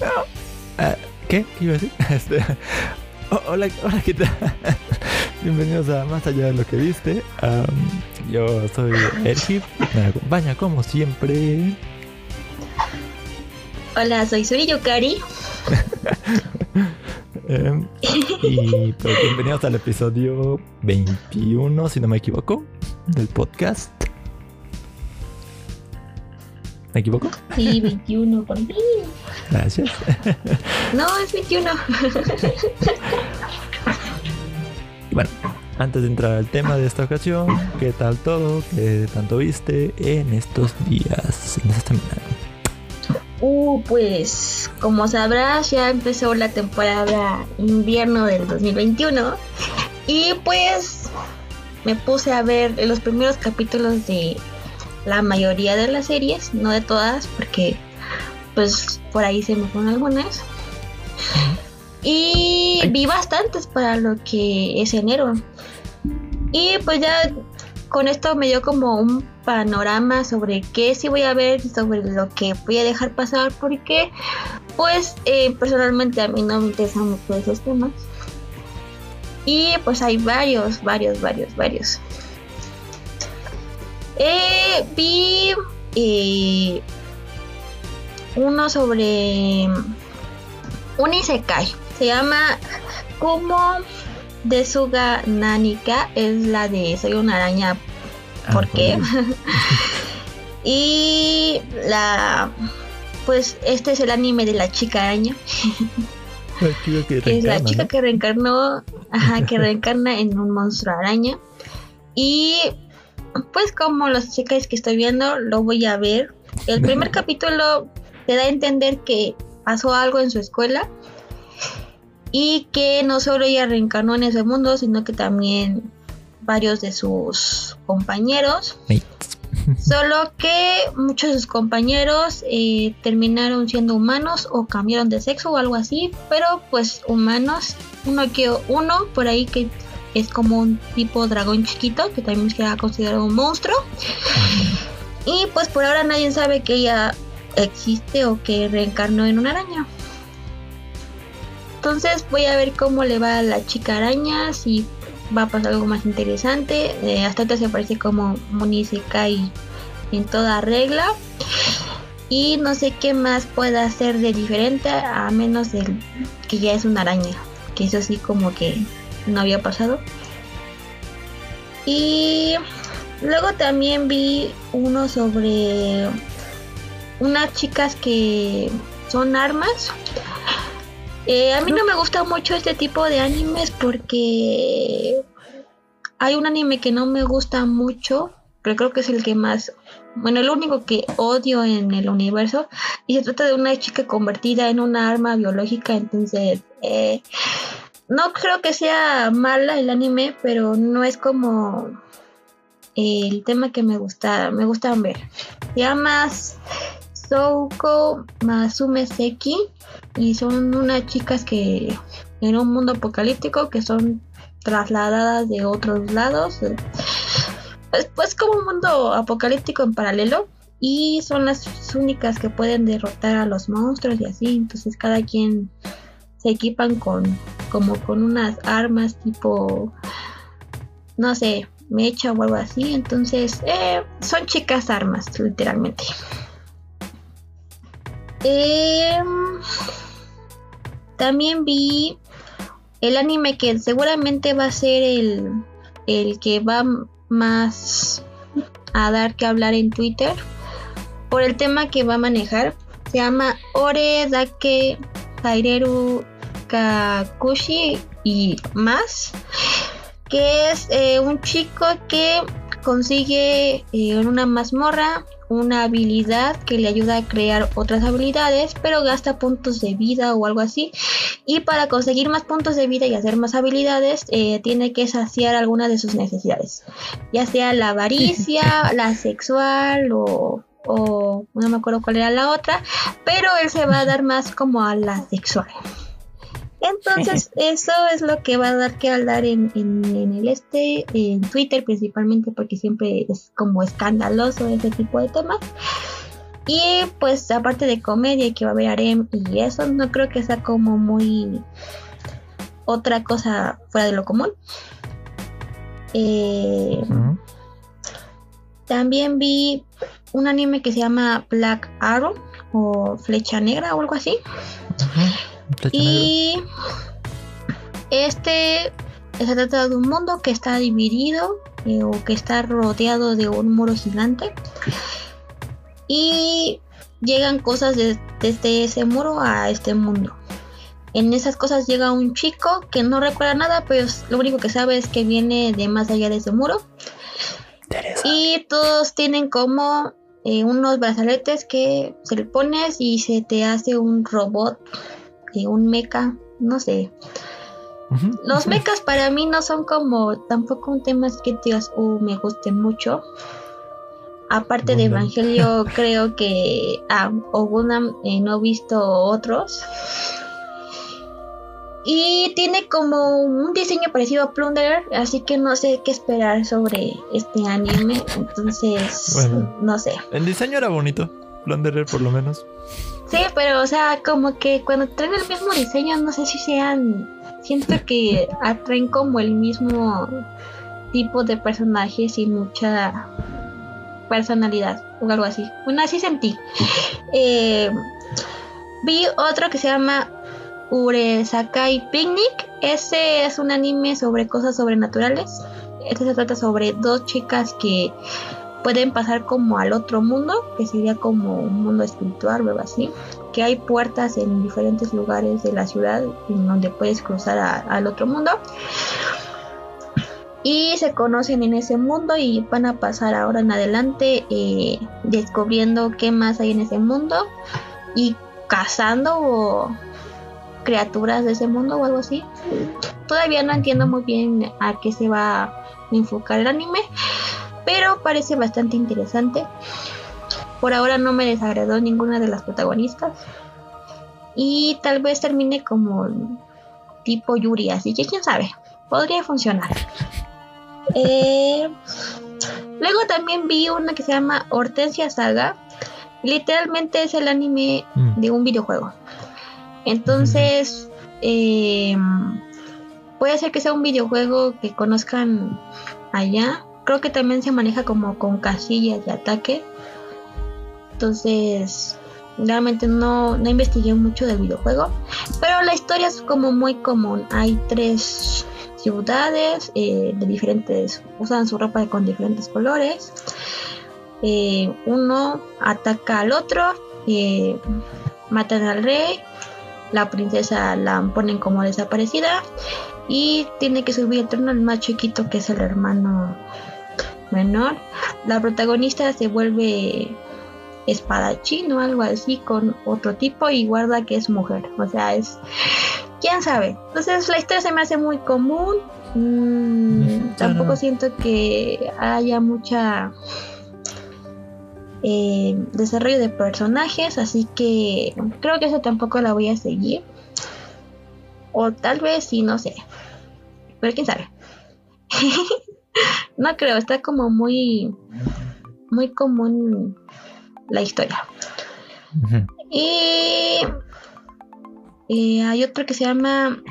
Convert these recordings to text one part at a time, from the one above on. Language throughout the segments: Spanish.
Ah, ¿Qué? ¿Qué iba a decir? Este, oh, hola, hola, ¿qué tal? Bienvenidos a Más Allá de lo que viste. Yo soy Ergip, me acompaña como siempre. Hola, soy Suri Yukari. Em, y pues bienvenidos al episodio 21, si no me equivoco, del podcast. ¿Me equivoco? Sí, 21, por fin. Gracias. No, es 21. Y bueno, antes de entrar al tema de esta ocasión, ¿qué tal todo? ¿Qué tanto viste en estos días, en esta semana? Uh, pues como sabrás, ya empezó la temporada invierno del 2021. Y pues me puse a ver los primeros capítulos de la mayoría de las series, no de todas, porque pues por ahí se me fueron algunas. Y vi bastantes para lo que es enero. Y pues ya con esto me dio como un panorama sobre qué sí voy a ver, sobre lo que voy a dejar pasar, porque pues eh, personalmente a mí no me interesan mucho esos temas. Y pues hay varios, varios, varios, varios. Eh, vi eh, uno sobre un isekai. Se llama Kumo de Suga Nanika. Es la de Soy una araña. ¿Por Ah, qué? bueno. y la. Pues este es el anime de la chica araña. La chica que que es la reencarna, chica ¿no? que reencarnó, ajá, que reencarna en un monstruo araña. Y pues como los chicas que estoy viendo, lo voy a ver. El primer capítulo te da a entender que pasó algo en su escuela y que no solo ella reencarnó en ese mundo, sino que también varios de sus compañeros. Solo que muchos de sus compañeros eh, terminaron siendo humanos o cambiaron de sexo o algo así, pero pues humanos. Uno que uno por ahí que es como un tipo dragón chiquito que también se ha considerado un monstruo. Y pues por ahora nadie sabe que ella existe o que reencarnó en una araña. Entonces voy a ver cómo le va a la chica araña, si va a pasar algo más interesante. Eh, hasta ahorita se parece como Munisekai en toda regla. Y no sé qué más pueda hacer de diferente a menos del que ya es una araña. Que eso sí como que no había pasado. Y luego también vi uno sobre unas chicas que son armas. Eh, a mí no me gusta mucho este tipo de animes porque hay un anime que no me gusta mucho, pero creo que es el que más, bueno, el único que odio en el universo. Y se trata de una chica convertida en una arma biológica, entonces eh, no creo que sea mala el anime, pero no es como el tema que me gusta, me gustan ver. Se llama Souko Masume Seki y son unas chicas que en un mundo apocalíptico que son trasladadas de otros lados. Pues, pues como un mundo apocalíptico en paralelo y son las únicas que pueden derrotar a los monstruos y así. Entonces cada quien se equipan con como con unas armas tipo no sé mecha o algo así. Entonces eh, son chicas armas literalmente. Em, también vi el anime que seguramente va a ser el, el que va más a dar que hablar en Twitter por el tema que va a manejar. Se llama Ore Dake Kakushi y más. Que es eh, un chico que consigue eh, en una mazmorra una habilidad que le ayuda a crear otras habilidades, pero gasta puntos de vida o algo así. Y para conseguir más puntos de vida y hacer más habilidades, eh, tiene que saciar alguna de sus necesidades, ya sea la avaricia, la sexual o, o no me acuerdo cuál era la otra, pero él se va a dar más como a la sexual. Entonces, eso es lo que va a dar que hablar en, en, en el este, en Twitter principalmente, porque siempre es como escandaloso ese tipo de temas. Y pues aparte de comedia que va a haber harem y eso, no creo que sea como muy otra cosa fuera de lo común. Eh, también vi un anime que se llama Black Arrow o Flecha Negra o algo así. Y este se trata de un mundo que está dividido eh, o que está rodeado de un muro gigante. Y llegan cosas desde ese muro a este mundo. En esas cosas llega un chico que no recuerda nada, pero lo único que sabe es que viene de más allá de ese muro. Y todos tienen como eh, unos brazaletes que se le pones y se te hace un robot, eh, un mecha, no sé. Los mechas para mí no son como tampoco un tema que digas, uh, me guste mucho. Aparte de Evangelio, creo que ah, Ogunam eh, no he visto otros. Y tiene como un diseño parecido a Plunderer, así que no sé qué esperar sobre este anime. Entonces, no sé. El diseño era bonito, Plunderer por lo menos. Sí, pero o sea, como que cuando traen el mismo diseño, no sé si sean. Siento que atraen como el mismo tipo de personajes sin mucha personalidad o algo así. Bueno, así sentí. Eh, vi otro que se llama Uresakai Picnic. Ese es un anime sobre cosas sobrenaturales. Este se trata sobre dos chicas que pueden pasar como al otro mundo, que sería como un mundo espiritual o algo así. Que hay puertas en diferentes lugares de la ciudad en donde puedes cruzar al otro mundo. Y se conocen en ese mundo y van a pasar ahora en adelante eh, descubriendo qué más hay en ese mundo y cazando o criaturas de ese mundo o algo así. Todavía no entiendo muy bien a qué se va a enfocar el anime, pero parece bastante interesante. Por ahora no me desagradó ninguna de las protagonistas. Y tal vez termine como tipo Yuri, así que quién sabe, podría funcionar. Eh, luego también vi una que se llama Hortensia Saga. Literalmente es el anime mm. de un videojuego. Entonces, eh, puede ser que sea un videojuego que conozcan allá. Creo que también se maneja como con casillas de ataque. Entonces, realmente no, no investigué mucho del videojuego. Pero la historia es como muy común. Hay tres ciudades eh, de diferentes, usan su ropa con diferentes colores. Eh, uno ataca al otro, matan al rey la princesa la ponen como desaparecida y tiene que subir el trono el más chiquito que es el hermano menor. La protagonista se vuelve espadachín o algo así con otro tipo y guarda que es mujer. O sea, es... ¿Quién sabe? Entonces la historia se me hace muy común. Mm, tampoco siento que haya mucha eh, desarrollo de personajes, así que creo que eso tampoco la voy a seguir. O tal vez sí, no sé. Pero quién sabe. no creo, está como muy muy común la historia. Y eh, hay otro que se llama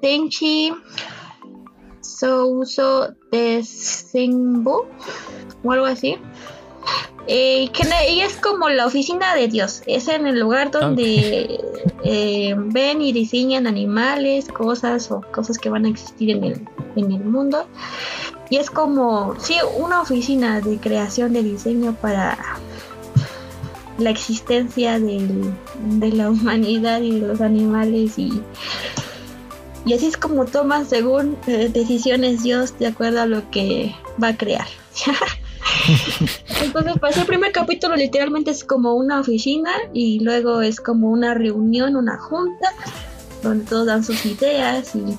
Tenchi Souso Desenbo o algo así. Eh, y es como la oficina de Dios. Es en el lugar donde eh, ven y diseñan animales, cosas o cosas que van a existir en el, en el mundo. Y es como, sí, una oficina de creación de diseño para la existencia de la humanidad y de los animales y, y así es como toma según eh, decisiones Dios de acuerdo a lo que va a crear. Entonces, pues el primer capítulo literalmente es como una oficina y luego es como una reunión, una junta, donde todos dan sus ideas y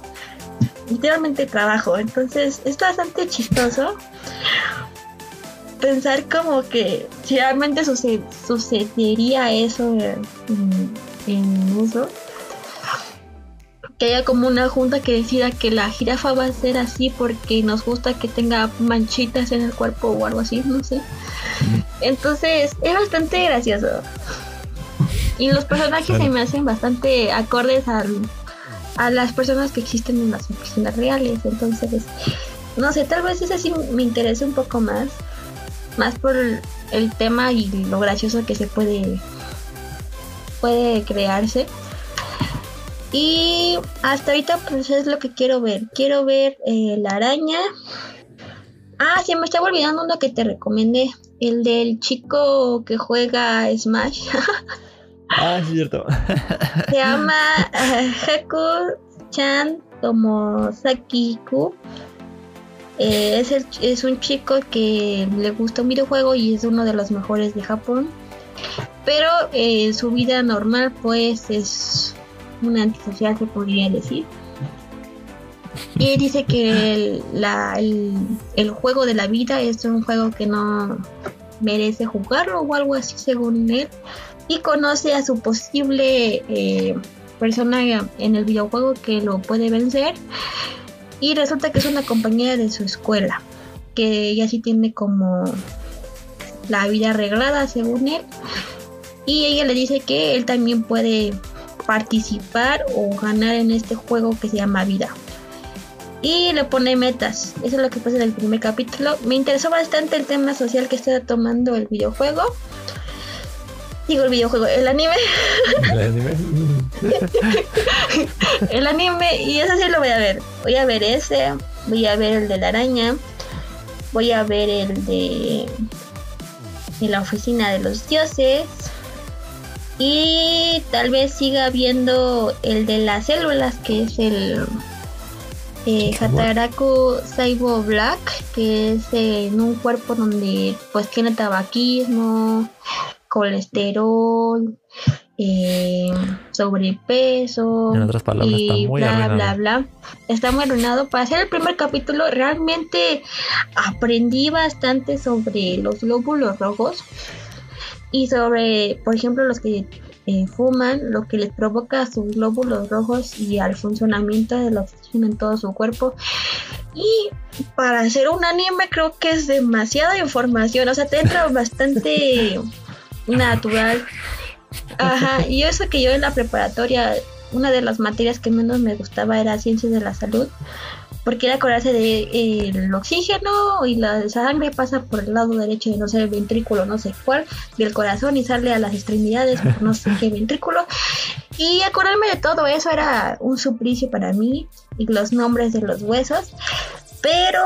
literalmente trabajo. Entonces, es bastante chistoso pensar como que realmente sucedería eso en, en uso que haya como una junta que decida que la jirafa va a ser así porque nos gusta que tenga manchitas en el cuerpo o algo así, no sé. Entonces es bastante gracioso. Y los personajes se me hacen bastante acordes al, a las personas que existen en las oficinas reales. Entonces, no sé, tal vez ese sí me interesa un poco más. Más por el tema y lo gracioso que se puede puede crearse. Y hasta ahorita pues es lo que quiero ver. Quiero ver eh, la araña. Ah, se me estaba olvidando uno que te recomendé. El del chico que juega Smash. ah, es cierto. se llama uh, Haku-chan Tomosakiku. Eh, es, el, es un chico que le gusta un videojuego y es uno de los mejores de Japón. Pero eh, su vida normal pues es una antisocial se podría decir. Y dice que el, juego de la vida es un juego que no merece jugarlo o algo así según él. Y conoce a su posible eh, persona en el videojuego que lo puede vencer. Y resulta que es una compañera de su escuela. Que ella sí tiene como la vida arreglada según él. Y ella le dice que él también puede participar o ganar en este juego que se llama vida. Y le pone metas. Eso es lo que pasa en el primer capítulo. Me interesó bastante el tema social que está tomando el videojuego. Digo el videojuego, el anime. El anime. el anime. Y eso sí lo voy a ver. Voy a ver ese. Voy a ver el de la araña. Voy a ver el de... En la oficina de los dioses y tal vez siga viendo el de las células, que es el eh, Hataraku Saibo Black, que es en un cuerpo donde pues tiene tabaquismo, colesterol, eh, sobrepeso en otras palabras, y está muy bla bla bla. Está muy arruinado. Para hacer el primer capítulo realmente aprendí bastante sobre los glóbulos rojos y sobre, por ejemplo, los que eh, fuman, lo que les provoca sus glóbulos rojos y al funcionamiento de la oxígeno en todo su cuerpo. Y para hacer un anime creo que es demasiada información, o sea, te entra bastante natural. Ajá, y eso que yo en la preparatoria, una de las materias que menos me gustaba era ciencias de la salud porque acordarse del de, el oxígeno y la sangre pasa por el lado derecho de no sé, el ventrículo, no sé cuál, del corazón y sale a las extremidades por no sé qué ventrículo. Y acordarme de todo eso era un suplicio para mí y los nombres de los huesos. Pero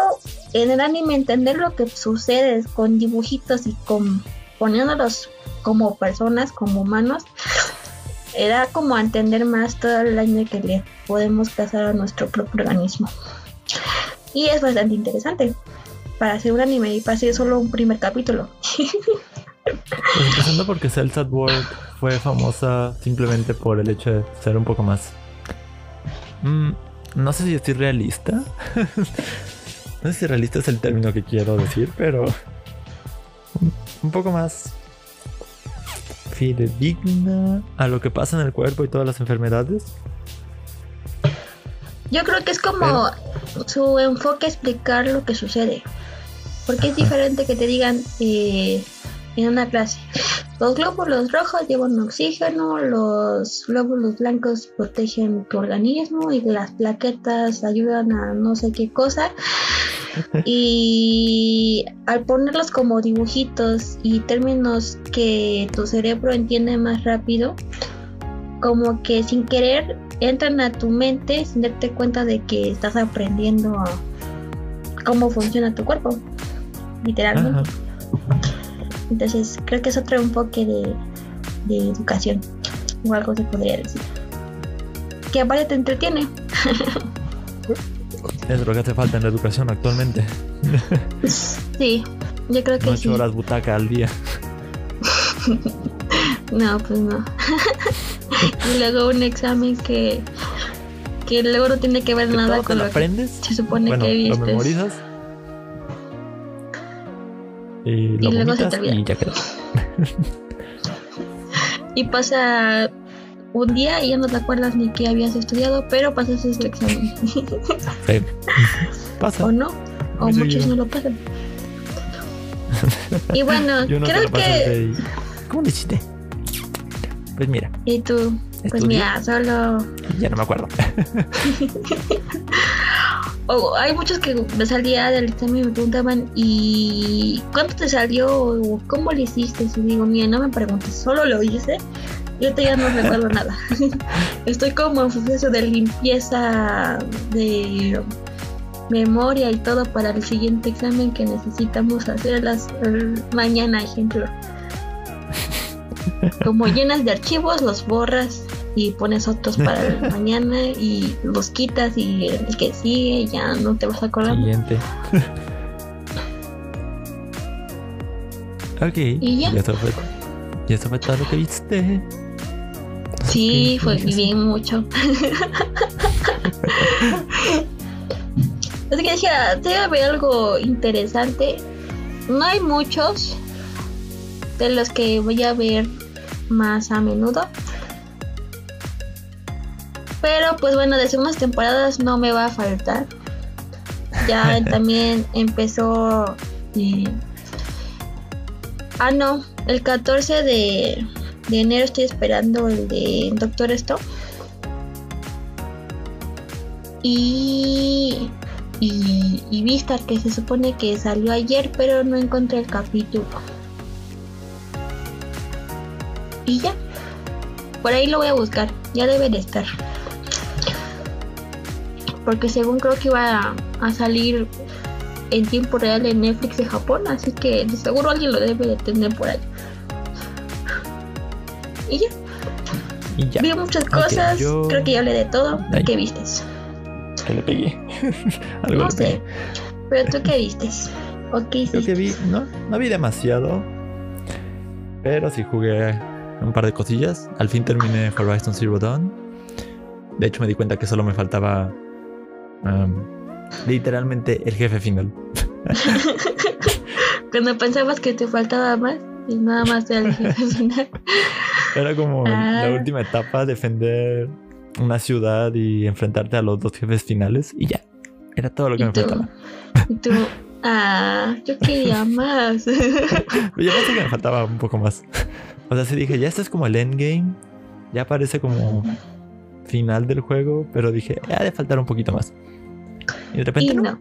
en el anime entender lo que sucede con dibujitos y con poniéndolos como personas, como humanos, era como entender más todo el daño que le podemos causar a nuestro propio organismo. Y es bastante interesante para hacer un anime y para hacer solo un primer capítulo. Pues empezando porque Cells at Work fue famosa simplemente por el hecho de ser un poco más. Mm, no sé si estoy realista. no sé si realista es el término que quiero decir, pero. Un poco más fidedigna a lo que pasa en el cuerpo y todas las enfermedades. Yo creo que es como su enfoque explicar lo que sucede. Porque es diferente que te digan eh, en una clase. Los glóbulos rojos llevan oxígeno, los glóbulos blancos protegen tu organismo y las plaquetas ayudan a no sé qué cosa. Y al ponerlos como dibujitos y términos que tu cerebro entiende más rápido, como que sin querer entran a tu mente sin darte cuenta de que estás aprendiendo cómo funciona tu cuerpo, literalmente. Entonces creo que es otro enfoque de, de educación o algo se podría decir. Que aparte te entretiene. es lo que hace falta en la educación actualmente. sí, yo creo que sí. horas butaca al día. no, pues no. Y luego un examen que que luego no tiene que ver nada con lo, que aprendes? se supone que viste. Lo memorizas. Y, lo y luego se te olvida. Y ya quedó. y pasa un día y ya no te acuerdas ni qué habías estudiado, pero pasas ese examen. sí. Pasa. O no, o muchos no lo pasan. Y bueno, creo lo que... ¿Cómo lo hiciste? Pues mira, ¿Y tú? Pues mira, solo... ya no me acuerdo. o hay muchos que me salía del examen y me preguntaban, ¿y cuánto te salió? o ¿Cómo lo hiciste? Y digo, mira, no me preguntes, solo lo hice. Yo te ya no recuerdo nada. Estoy como en proceso de limpieza de memoria y todo para el siguiente examen que necesitamos hacer las el- mañana, ejemplo. Como llenas de archivos, los borras y pones otros para el mañana y los quitas y el que sigue ya no te vas a acordar. Siguiente. ok. Y ya. eso fue, y eso fue todo lo que viste. Sí, fue eso. bien mucho. es que dije, debe haber algo interesante. No hay muchos de los que voy a ver más a menudo. Pero pues bueno, de segundas temporadas no me va a faltar. Ya también empezó... eh, Ah, no, el 14 de, de enero estoy esperando el de Doctor Stone. Y, y, y Vista, que se supone que salió ayer, pero no encontré el capítulo. Ya. Por ahí lo voy a buscar. Ya debe de estar. Porque según creo que iba a, a salir en tiempo real en Netflix de Japón. Así que de seguro alguien lo debe de tener por ahí. Y ya. Y ya. Vi muchas cosas. yo- Creo que ya hablé de todo. Ay. ¿Qué vistes? Que le pegué. Algo No le sé. pegué. Pero tú qué vistes? ¿O qué que hiciste? vi, no, no vi demasiado. Pero sí jugué un par de cosillas. Al fin terminé Horizon Zero Dawn. De hecho, me di cuenta que solo me faltaba um, literalmente el jefe final. Cuando pensabas que te faltaba más y nada más era el jefe final. Era como Ah. la última etapa, defender una ciudad y enfrentarte a los dos jefes finales y ya. Era todo lo que ¿Y me tú? faltaba. Y tú, ah, yo quería más. Yo pensé que me faltaba un poco más. O sea, sí dije, ya esto es como el endgame. Ya parece como final del juego, pero dije, ha de faltar un poquito más. Y de repente y no. no.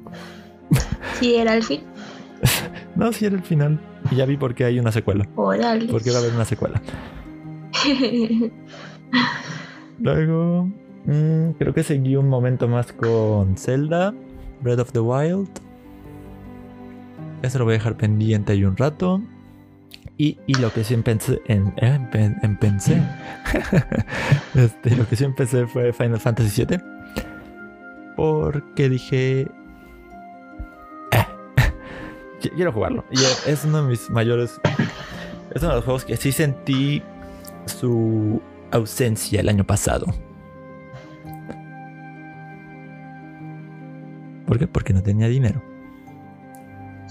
Sí, era el fin. No, sí era el final. Y ya vi por qué hay una secuela. Órale. Porque va a haber una secuela. Luego, mm, creo que seguí un momento más con Zelda, Breath of the Wild. Eso lo voy a dejar pendiente ahí un rato. Y, lo que sí empecé, en, eh, este, lo que sí empecé fue Final Fantasy VII. Porque dije, "Eh, qui- quiero jugarlo. Y es uno de mis mayores, es uno de los juegos que sí sentí su ausencia el año pasado. ¿Por qué? Porque no tenía dinero.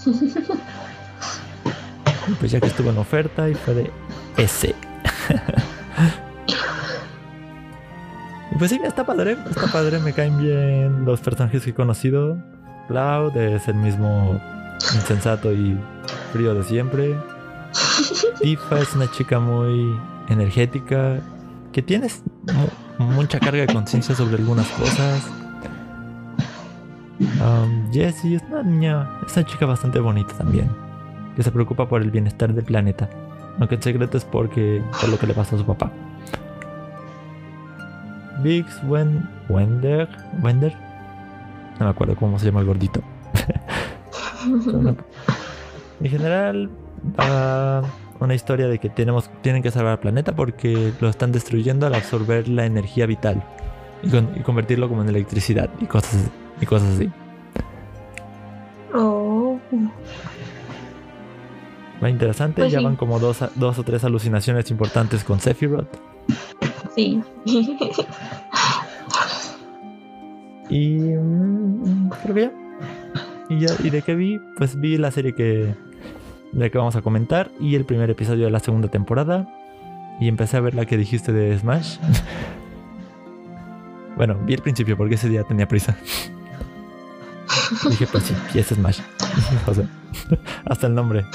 Pues ya que estuvo en oferta y fue de ese. pues sí, está padre, está padre, me caen bien los personajes que he conocido. Cloud es el mismo insensato y frío de siempre. Tifa es una chica muy energética, que tiene mu- mucha carga de conciencia sobre algunas cosas. Um, Jessie es una niña, es una chica bastante bonita también, que se preocupa por el bienestar del planeta, aunque en secreto es porque por lo que le pasa a su papá. Biggs Wen, Wender, Wender, no me acuerdo cómo se llama el gordito. En general, va una historia de que tenemos, tienen que salvar al planeta porque lo están destruyendo al absorber la energía vital y, y convertirlo como en electricidad y cosas, y cosas así. oh. Va interesante, Pues ya sí. van como dos, dos o tres alucinaciones importantes con Sephiroth. Sí. Y mm, creo que ya. Y, ya. y de qué vi, pues vi la serie que, de la que vamos a comentar y el primer episodio de la segunda temporada. Y empecé a ver la que dijiste de Smash. bueno, vi el principio porque ese día tenía prisa. Dije, pues sí, y es Smash. o sea, hasta el nombre.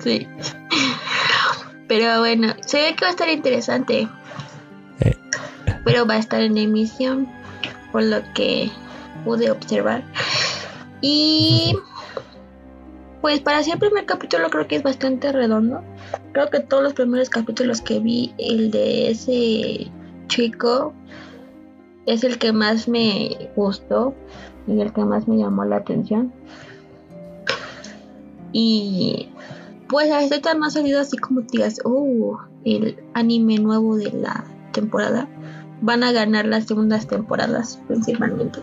sí. Pero bueno, se ve que va a estar interesante. Eh. Pero va a estar en emisión, por lo que pude observar. Y pues para ser el primer capítulo creo que es bastante redondo. Creo que todos los primeros capítulos que vi, el de ese chico, es el que más me gustó y el que más me llamó la atención. Y pues a este no ha salido así como digas, oh, el anime nuevo de la temporada. Van a ganar las segundas temporadas principalmente.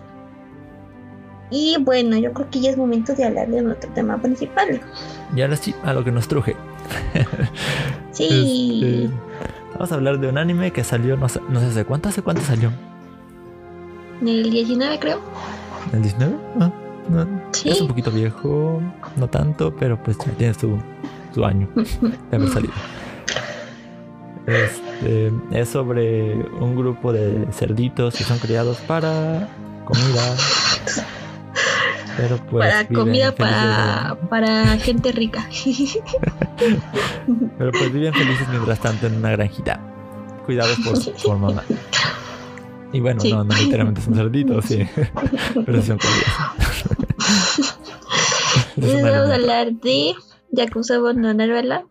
Y bueno, yo creo que ya es momento de hablar de nuestro tema principal. Y ahora sí, a lo que nos truje. Sí. Este, vamos a hablar de un anime que salió, no sé, no sé hace cuánto, hace cuánto salió. En el 19 creo. ¿El 19? Ah, no, Sí. Es un poquito viejo, no tanto, pero pues ya tiene su, su año de haber salido. Este, es sobre un grupo de cerditos que son criados para comida. Pero pues para comida para, para gente rica. pero pues viven felices mientras tanto en una granjita. Cuidados por, por mamá. Y bueno, Sí. no, no literalmente son cerditos, sí. pero sí son Entonces vamos a hablar de Yakuza Bono Novela.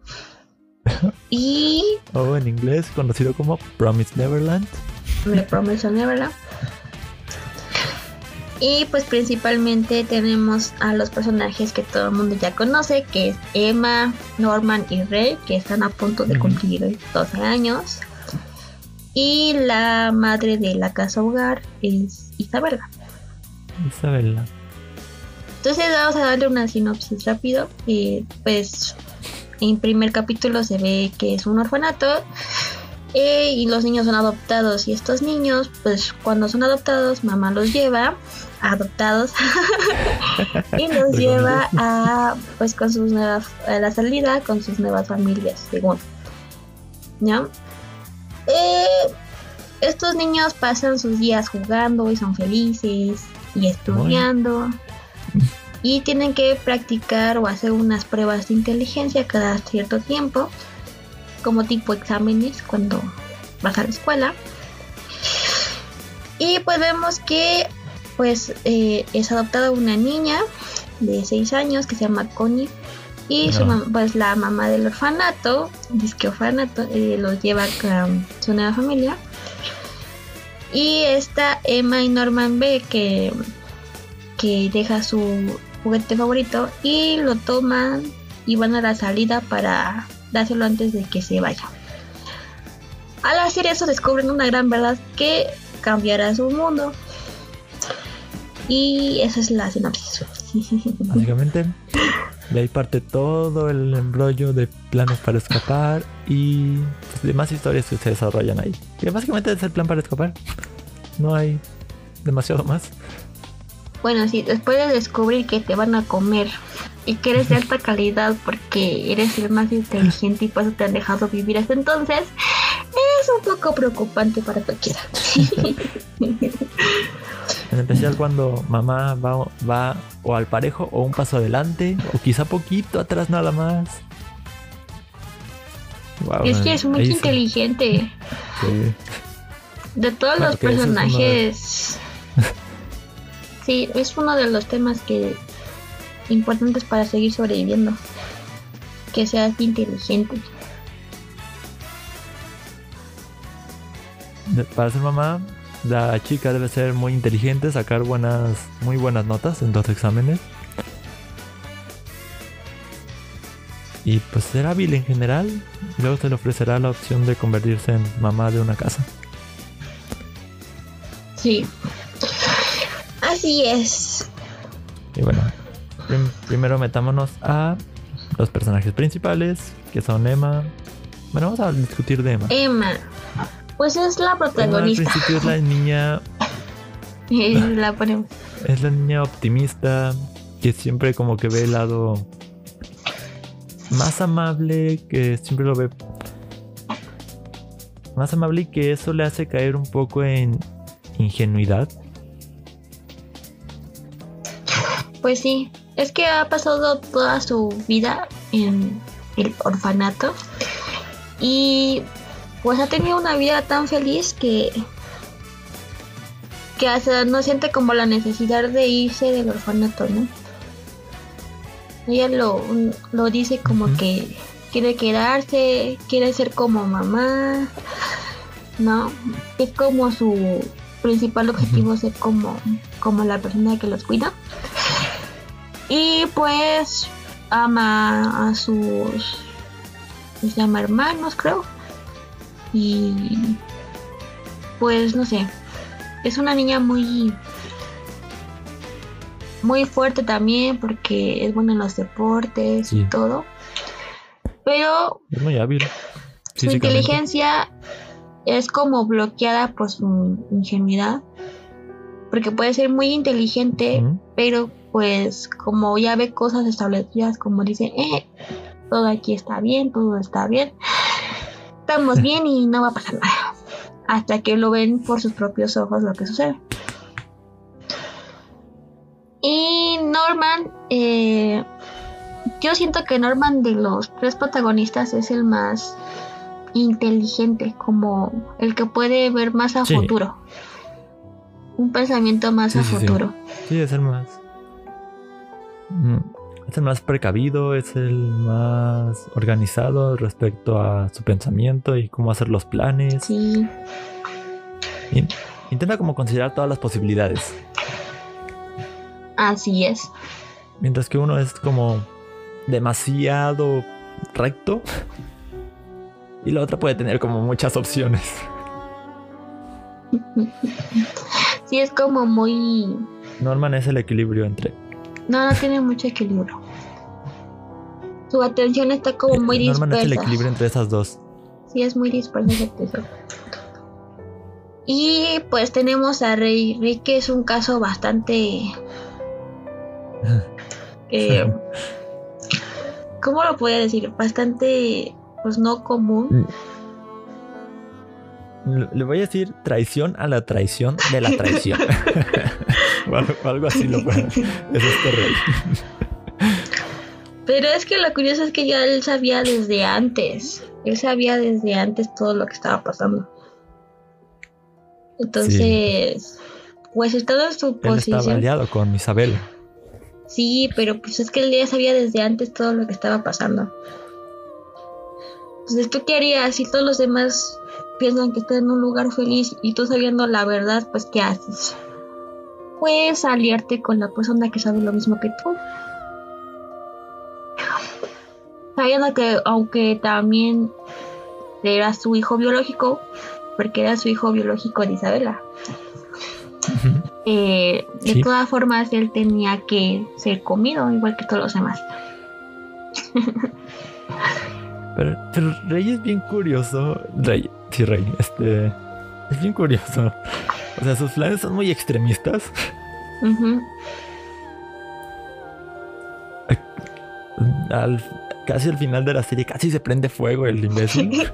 Y O en inglés conocido como Promised Neverland. The Promise Neverland. Y pues principalmente tenemos a los personajes que todo el mundo ya conoce, que es Emma, Norman y Rey, que están a punto de cumplir 12 años. Y la madre de la casa hogar es Isabela. Isabela. Entonces vamos a darle una sinopsis rápido. Eh, pues en primer capítulo se ve que es un orfanato eh, y los niños son adoptados y estos niños pues cuando son adoptados mamá los lleva adoptados y los lleva a pues con sus nuevas a la salida con sus nuevas familias según ¿ya? Eh, estos niños pasan sus días jugando y son felices y estudiando. Y tienen que practicar o hacer unas pruebas de inteligencia cada cierto tiempo como tipo exámenes cuando vas a la escuela. Y pues vemos que pues eh, es adoptada una niña de 6 años que se llama Connie y su pues la mamá del orfanato, disque orfanato, eh, los lleva con su nueva familia. Y esta Emma y Norman B que, que deja su juguete favorito y lo toman y van a la salida para dárselo antes de que se vaya. Al hacer eso descubren una gran verdad que cambiará su mundo. Y esa es la sinopsis. Básicamente, de ahí parte todo el embrollo de planes para escapar y pues, demás historias que se desarrollan ahí. Que básicamente es el plan para escapar. No hay demasiado más. Bueno, sí, después de descubrir que te van a comer y que eres de alta calidad porque eres el más inteligente y por eso te han dejado vivir hasta entonces, es un poco preocupante para cualquiera. En especial cuando mamá va, va o al parejo o un paso adelante o quizá poquito atrás nada más. Wow, es que es muy inteligente. sí. De todos los es de- personajes. Sí, es uno de los temas que importantes para seguir sobreviviendo. Que seas inteligente. Para ser mamá, la chica debe ser muy inteligente, sacar buenas, muy buenas notas en los exámenes. Y pues ser hábil en general. Luego se le ofrecerá la opción de convertirse en mamá de una casa. Sí. Así es. Y bueno, prim- primero metámonos a los personajes principales, que son Emma. Bueno, vamos a discutir de Emma. Emma. Pues es la Emma al protagonista. principio es la niña la ponemos. Es la niña optimista que siempre como que ve el lado más amable, que siempre lo ve más amable y que eso le hace caer un poco en ingenuidad. Pues sí. Es que ha pasado toda su vida en el orfanato y pues ha tenido una vida tan feliz que que hasta no siente como la necesidad de irse del orfanato, ¿no? Ella lo, lo dice como que quiere quedarse, quiere ser como mamá, ¿no? Es como su principal objetivo ser como, como la persona que los cuida. Y pues ama a sus, se llama hermanos, creo. Y pues no sé, es una niña muy muy fuerte también porque es buena en los deportes y todo. Pero es muy hábil. Su inteligencia es como bloqueada por su ingenuidad. Porque puede ser muy inteligente, pero pues como ya ve cosas establecidas, como dice, eh, todo aquí está bien, todo está bien, estamos bien y no va a pasar nada. Hasta que lo ven por sus propios ojos lo que sucede. Y Norman, eh, yo siento que Norman de los tres protagonistas es el más inteligente, como el que puede ver más a futuro. Un pensamiento más a futuro. Sí. es el más. Es el más precavido, es el más organizado respecto a su pensamiento y cómo hacer los planes. Sí. intenta como considerar todas las posibilidades. Así es. Mientras que uno es como demasiado recto y la otra puede tener como muchas opciones. Sí, es como muy... Norman es el equilibrio entre... No, no tiene mucho equilibrio. Su atención está como muy dispersa. Norman es el equilibrio entre esas dos. Sí, es muy dispersa Y pues tenemos a Rey. Rey que es un caso bastante... Eh, ¿Cómo lo puedo decir? Bastante pues no común. Mm. Le voy a decir traición a la traición de la traición. o algo así lo. Eso es rey. Pero es que lo curioso es que ya él sabía desde antes. Él sabía desde antes todo lo que estaba pasando. Entonces, pues estaba en su posición. estaba aliado con Isabel. Sí, pero pues es que él ya sabía desde antes todo lo que estaba pasando. Entonces, ¿tú qué harías si todos los demás piensan que estás en un lugar feliz y tú sabiendo la verdad, pues ¿qué haces? Pues aliarte con la persona que sabe lo mismo que tú. Sabiendo que aunque también era su hijo biológico, porque era su hijo biológico de Isabela. Eh, de todas formas, él tenía que ser comido, igual que todos los demás. Pero, Rey es bien curioso. Rey, sí, Rey, este. Es bien curioso. O sea, sus planes son muy extremistas. casi al final de la serie, casi se prende fuego el imbécil.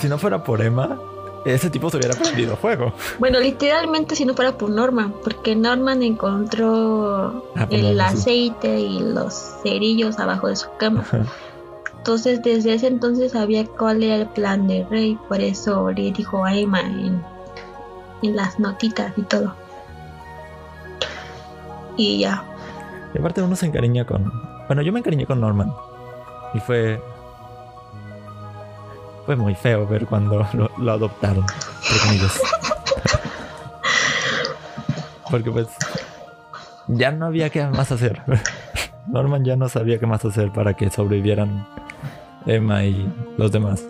si no fuera por Emma, ese tipo se hubiera prendido fuego. Bueno, literalmente si no fuera por Norman, porque Norman encontró ah, el aceite y los cerillos abajo de su cama. Entonces desde ese entonces sabía cuál era el plan de Rey, por eso le dijo a Emma en, en las notitas y todo. Y ya. Y aparte uno se encariña con... Bueno, yo me encariñé con Norman. Y fue fue muy feo ver cuando lo, adoptaron, Porque pues ya no había qué más hacer. Norman ya no sabía qué más hacer para que sobrevivieran Emma y los demás.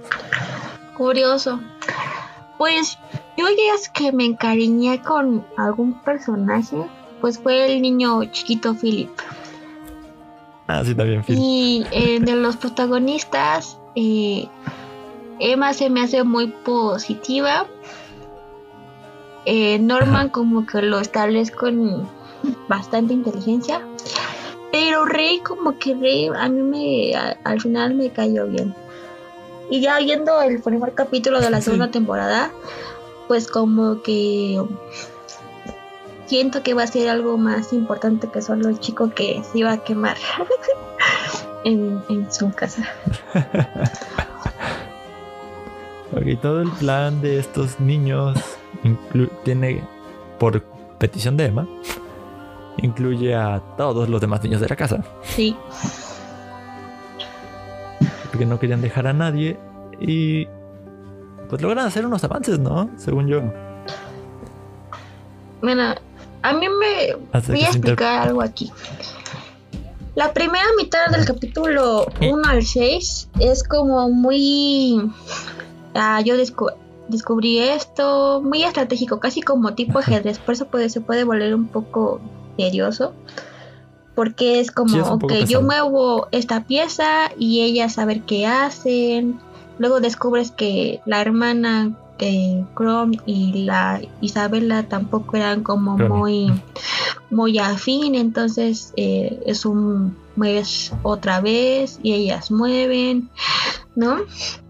Curioso. Pues yo es que me encariñé con algún personaje, pues fue el niño chiquito Philip. Ah, sí, también Philip. Y eh, de los protagonistas, eh, Emma se me hace muy positiva. Eh, Norman como que lo establezco con bastante inteligencia. Pero Rey como que Rey a mí me al final me cayó bien. Y ya viendo el primer capítulo de la segunda temporada, pues como que siento que va a ser algo más importante que solo el chico que se iba a quemar en, en su casa. ok, todo el plan de estos niños tiene, por petición de Emma, incluye a todos los demás niños de la casa. Sí. Porque no querían dejar a nadie y pues logran hacer unos avances, ¿no? Según yo. Bueno, a mí me voy a explicar algo aquí. La primera mitad del capítulo 1 al 6 es como muy... Ah, yo descubrí esto, muy estratégico, casi como tipo ajedrez, por eso puede, se puede volver un poco Porque es como, ok, yo muevo esta pieza y ellas saber qué hacen. Luego descubres que la hermana eh, Chrome y la Isabela tampoco eran como muy muy afín entonces eh, es un mueves otra vez y ellas mueven no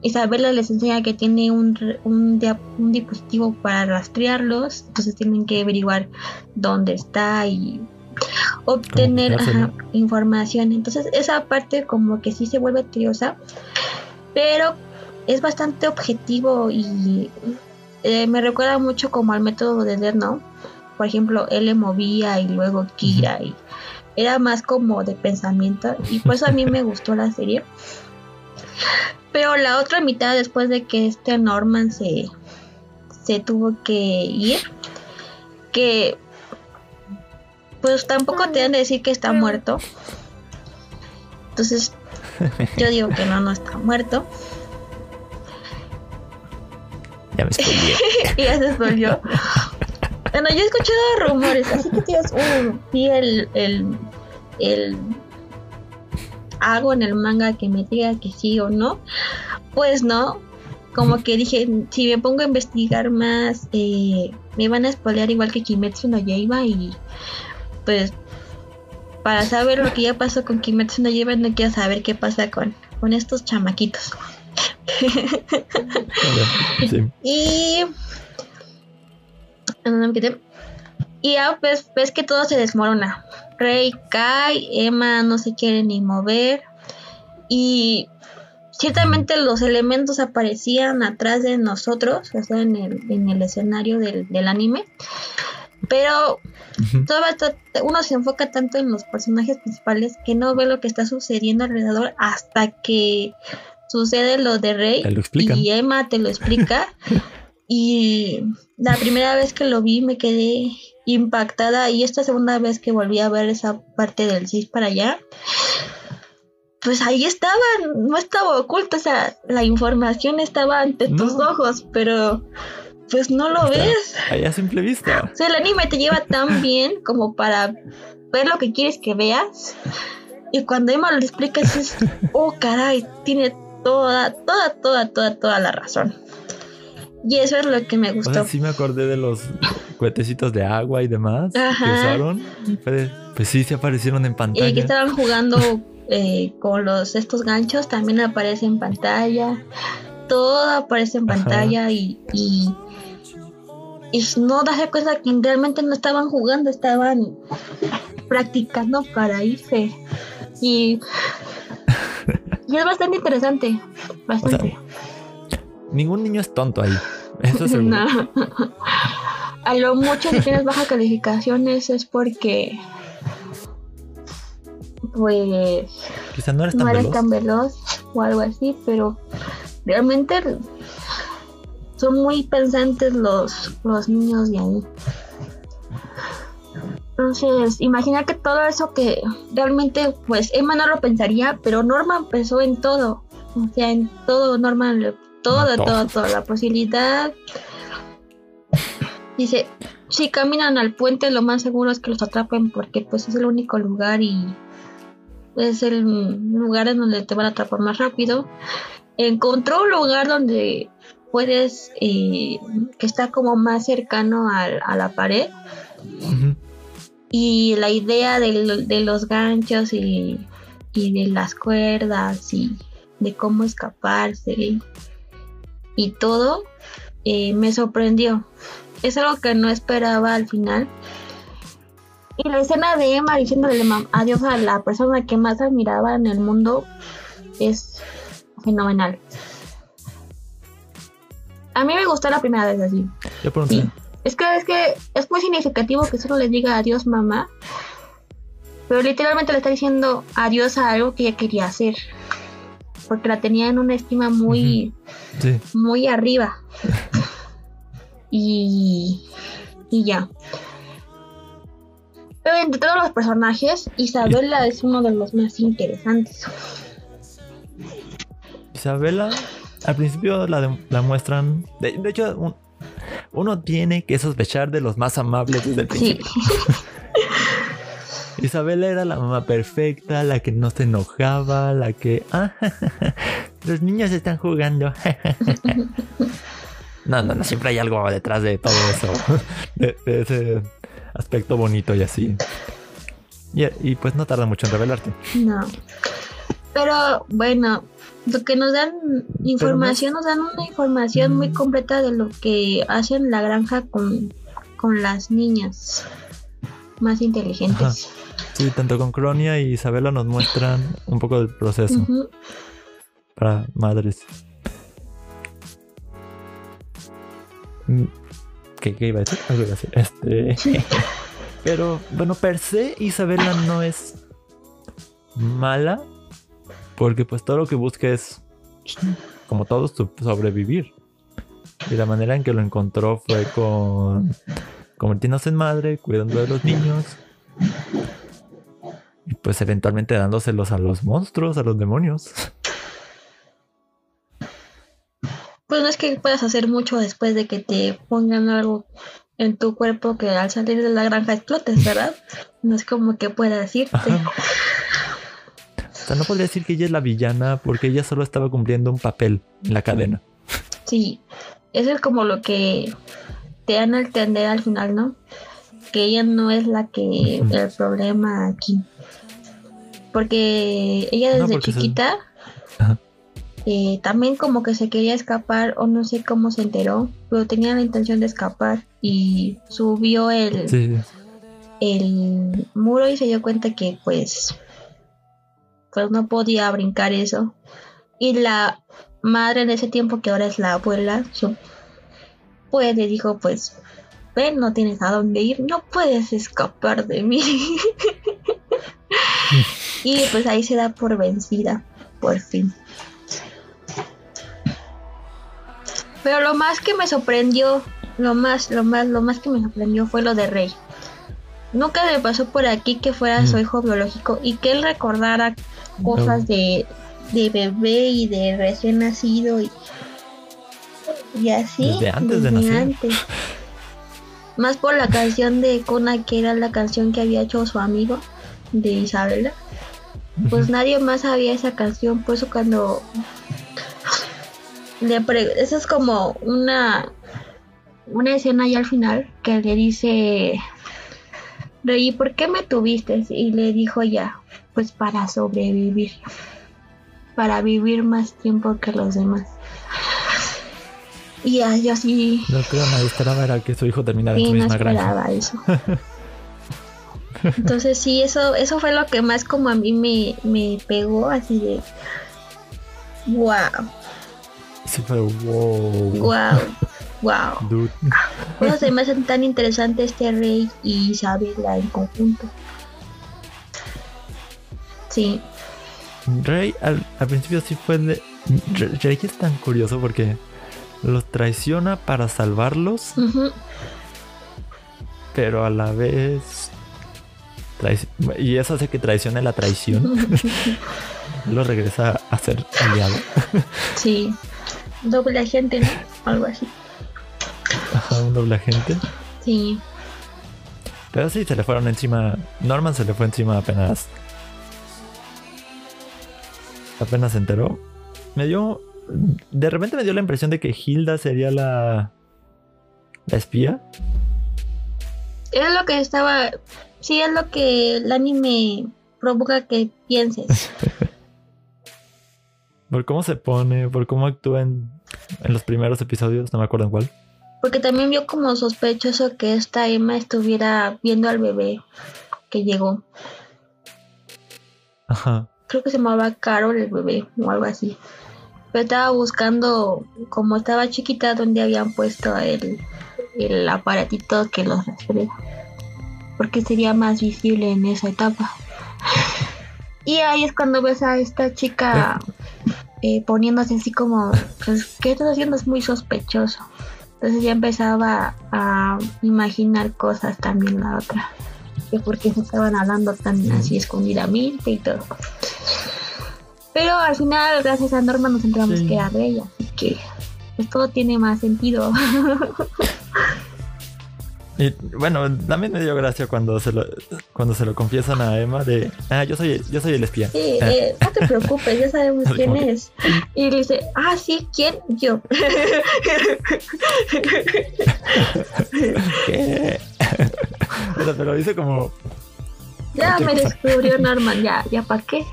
Isabela les enseña que tiene un, un, un dispositivo para rastrearlos entonces tienen que averiguar dónde está y obtener información. Entonces esa parte como que sí se vuelve tediosa pero es bastante objetivo y eh, me recuerda mucho como al método de Death ¿no? Por ejemplo, él le movía y luego Kira y era más como de pensamiento y por eso a mí me gustó la serie. Pero la otra mitad después de que este Norman se, se tuvo que ir, que pues tampoco te dan de decir que está muerto. Entonces yo digo que no, no está muerto. Ya me spoileé. ya se spoileó. Bueno, yo he escuchado rumores, así que tienes un sí el, el, el hago en el manga que me diga que sí o no. Pues no. Como que dije, si me pongo a investigar más, eh, me van a spoilear igual que Kimetsu no Yaiba y pues para saber lo que ya pasó con Kimetsu no Yaiba no quiero saber qué pasa con, con estos chamaquitos. Y. Y ya pues ves que todo se desmorona. Rey cae, Emma no se quiere ni mover. Y ciertamente los elementos aparecían atrás de nosotros, o sea, en el, en el escenario del, anime. Pero uno se enfoca tanto en los personajes principales que no ve lo que está sucediendo alrededor hasta que sucede lo de Rey y Emma te lo explica. y la primera vez que lo vi me quedé impactada y esta segunda vez que volví a ver esa parte del 6 para allá, pues ahí estaba, no estaba oculta, o sea, la información estaba ante tus ojos, pero pues no lo ves. Ahí a simple vista. O sea, el anime te lleva tan bien como para ver lo que quieres que veas. Y cuando Emma lo explica, dices, oh caray, tiene toda, toda, toda, toda, toda la razón. Y eso es lo que me gustó. sí me acordé de los cuetecitos de agua y demás que usaron. Pues, sí, se aparecieron en pantalla. Y que estaban jugando eh, con los estos ganchos, también aparece en pantalla. Todo aparece en pantalla y, y, y no das cuenta que realmente no estaban jugando, estaban practicando para irse. Y y es bastante interesante. Bastante. ningún niño es tonto ahí. Eso es no. A lo mucho si tienes bajas calificaciones es porque pues no eres tan, veloz. tan veloz o algo así, pero realmente son muy pensantes los, los niños de ahí. Entonces, imagina que todo eso que realmente, pues Emma no lo pensaría, pero Norma pensó en todo. O sea, en todo, Norma, todo, todo, toda la posibilidad. Dice, si caminan al puente, lo más seguro es que los atrapen porque pues es el único lugar y es el lugar en donde te van a atrapar más rápido. Encontró un lugar donde puedes, eh, que está como más cercano a, la pared y la idea de, los ganchos y, de las cuerdas y de cómo escaparse y, todo eh, me sorprendió. Es algo que no esperaba al final. Y la escena de Emma diciéndole adiós a la persona que más admiraba en el mundo es fenomenal. A mí me gustó la primera vez así. Yo por un Sí. tren. Es que es que es muy significativo que solo le diga adiós mamá. Pero literalmente le está diciendo adiós a algo que ella quería hacer. Porque la tenía en una estima muy, Sí. muy arriba. y, y ya. Pero entre todos los personajes, Isabela es uno de los más interesantes. Isabela, al principio la, de- la muestran. De, de hecho, un- uno tiene que sospechar de los más amables desde el Sí, principio. Isabela era la mamá perfecta, la que no se enojaba, la que. "Ah, los niños están jugando. no, no, no, siempre hay algo detrás de todo eso. De, de ese aspecto bonito y así. Y, y pues no tarda mucho en revelarte. no. Pero bueno, lo que nos dan información, nos dan una información muy Mm. completa de lo que hacen la granja con, con las niñas más inteligentes. Sí, tanto con Cronia y Isabela nos muestran un poco del proceso para madres. Mm, ¿Qué, qué iba a decir? Algo iba a decir. Este. Pero, bueno, per se, Isabela no es mala. Porque, pues, todo lo que busca es, como todos, so- sobrevivir. Y la manera en que lo encontró fue con convirtiéndose en madre, cuidando de los niños. Y pues eventualmente dándoselos a los monstruos, a los demonios. Pues no es que puedas hacer mucho después de que te pongan algo en tu cuerpo que al salir de la granja explotes, ¿verdad? No es como que puedas irte. Ajá. O sea, no podría decir que ella es la villana porque ella solo estaba cumpliendo un papel en la cadena. Sí, eso es como lo que te dan a entender al final, ¿no? Que ella no es la que el problema aquí. Porque ella No, desde porque chiquita eh, también como que se quería escapar o no sé cómo se enteró, pero tenía la intención de escapar y subió el, Sí, el muro y se dio cuenta que pues pues no podía brincar eso. Y la madre en ese tiempo que ahora es la abuela su- pues le dijo pues ven no tienes a dónde ir no puedes escapar de mí y pues ahí se da por vencida por fin pero lo más que me sorprendió lo más lo más lo más que me sorprendió fue lo de Rey Nunca me pasó por aquí que fuera su Mm. hijo biológico y que él recordara cosas de, de bebé y de recién nacido y, y así. Desde antes de nacer. antes. Más por la canción de Kona, que era la canción que había hecho su amigo de Isabela. Pues nadie más sabía esa canción, por eso cuando le pre- eso es como una una escena ya al final que le dice Rey, ¿por qué me tuviste? Y le dijo ya, pues para sobrevivir, para vivir más tiempo que los demás. Y ya, yo sí, no creo nadie esperaba era que su hijo terminara en sí su no misma granja. eso. Entonces sí, eso, eso fue lo que más como a mí me, me pegó, así de wow, Sí, pero wow. wow, wow. Dude. Eso se me hacen tan interesante este rey y Isabela en conjunto. Sí, Rey al, al principio sí fue de. Rey es tan curioso porque los traiciona para salvarlos, pero a la vez. Y eso hace que traicione la traición. lo regresa a ser aliado. sí. Doble agente, ¿no? Algo así. Ajá, un doble agente. Sí, Pero sí, se le fueron encima. Norman se le fue encima apenas. Apenas se enteró. Me dio. De repente me dio la impresión de que Hilda sería la. La espía. es lo que estaba. Sí, es lo que el anime provoca que pienses. Por cómo se pone, por cómo actúa en, en los primeros episodios, no me acuerdo en cuál. Porque también vio como sospechoso que esta Emma estuviera viendo al bebé que llegó. Ajá. Creo que se llamaba Carol el bebé o algo así. Pero estaba buscando, como estaba chiquita, donde habían puesto el, el aparatito que los rastrea. Porque sería más visible en esa etapa. Y ahí es cuando ves a esta chica eh, poniéndose así como, pues, ¿qué estás haciendo? Es muy sospechoso. Entonces ya empezaba a imaginar cosas también la otra. Que porque se estaban hablando tan así escondidamente y todo. Pero al final, gracias a Norma, nos enteramos Sí. que era de ella. Así que pues todo tiene más sentido. Y bueno, también me dio gracia cuando se lo, cuando se lo confiesan a Emma de, ah, yo soy, yo soy el espía. Sí, Ah, eh, no te preocupes, ya sabemos quién que- es. Y le dice, ah, sí, ¿quién? Yo. ¿Qué? pero, pero dice como, ya me cosa. descubrió Norman, ya, ya para qué.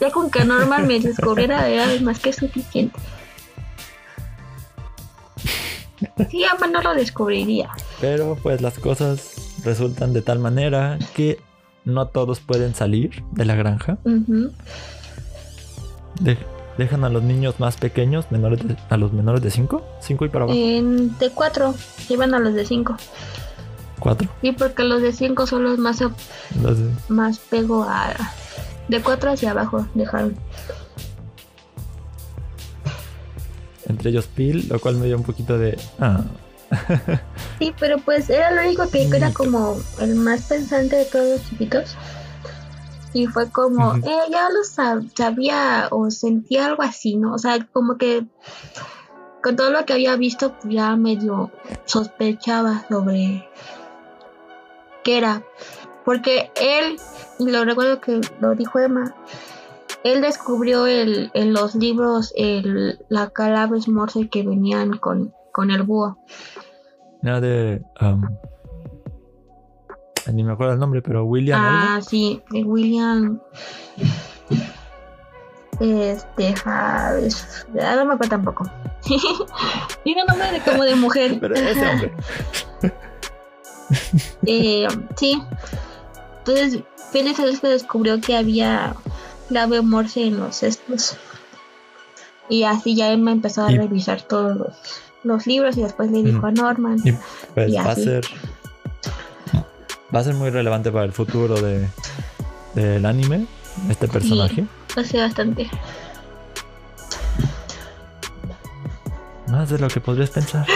Ya con que Norman me descubriera era más que suficiente. Sí, Ama no lo descubriría. pero pues las cosas resultan de tal manera que no todos pueden salir de la granja. De- dejan a los niños más pequeños, menores de- a los menores de 5, 5 y para abajo, En de 4 iban a los de 5. 4. Sí, porque los de 5 son los más, más pego a... De 4 hacia abajo dejaron. Entre ellos Phil, lo cual me dio un poquito de... Ah, Sí, pero pues era lo único que era como el más pensante de todos los chiquitos. Y fue como, eh, ya lo sab- sabía o sentía algo así, ¿no? O sea, como que con todo lo que había visto, pues ya medio sospechaba sobre qué era. Porque él, y lo recuerdo que lo dijo Emma, él descubrió el, en los libros el, la calabres morse que venían con, con el búho. era de... um, ni me acuerdo el nombre, pero William... algo. Ah, sí, de William. Este, ja, es- ah, no me acuerdo tampoco. Tiene un nombre de como de mujer. Pero ese hombre. Eh, sí. Entonces, Félix descubrió que había clave morse en los cestos. Y así ya Emma empezó a Y- revisar todos los, los libros y después le dijo a Norman. Y pues Y va a ser... Va a ser muy relevante para el futuro de, del anime, este personaje. Hace bastante. Más de lo que podrías pensar.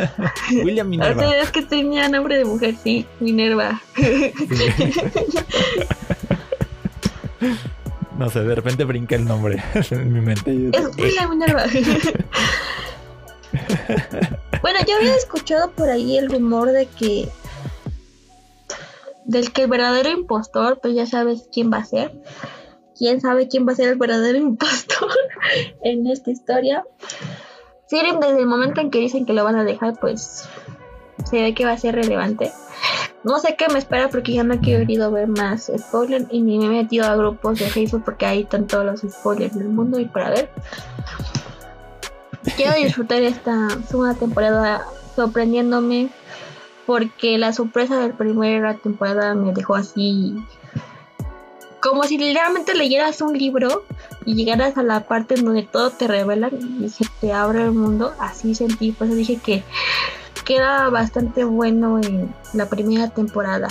William Minerva. Ahorita es que tenía nombre de mujer, sí, Minerva. No sé, de repente brinca el nombre en mi mente. Es William Minerva. bueno, yo había escuchado por ahí el rumor de que del que el verdadero impostor, pues ya sabes quién va a ser. ¿Quién sabe quién va a ser el verdadero impostor en esta historia? Siren, desde el momento en que dicen que lo van a dejar, pues se ve que va a ser relevante. No sé qué me espera porque ya no he querido ver más spoilers y ni me he metido a grupos de Facebook porque ahí están todos los spoilers del mundo y para ver. Quiero disfrutar esta segunda temporada sorprendiéndome porque la sorpresa de la primera temporada me dejó así como si literalmente leyeras un libro y llegaras a la parte en donde todo te revelan y se te abre el mundo, así sentí, por eso dije que queda bastante bueno en la primera temporada.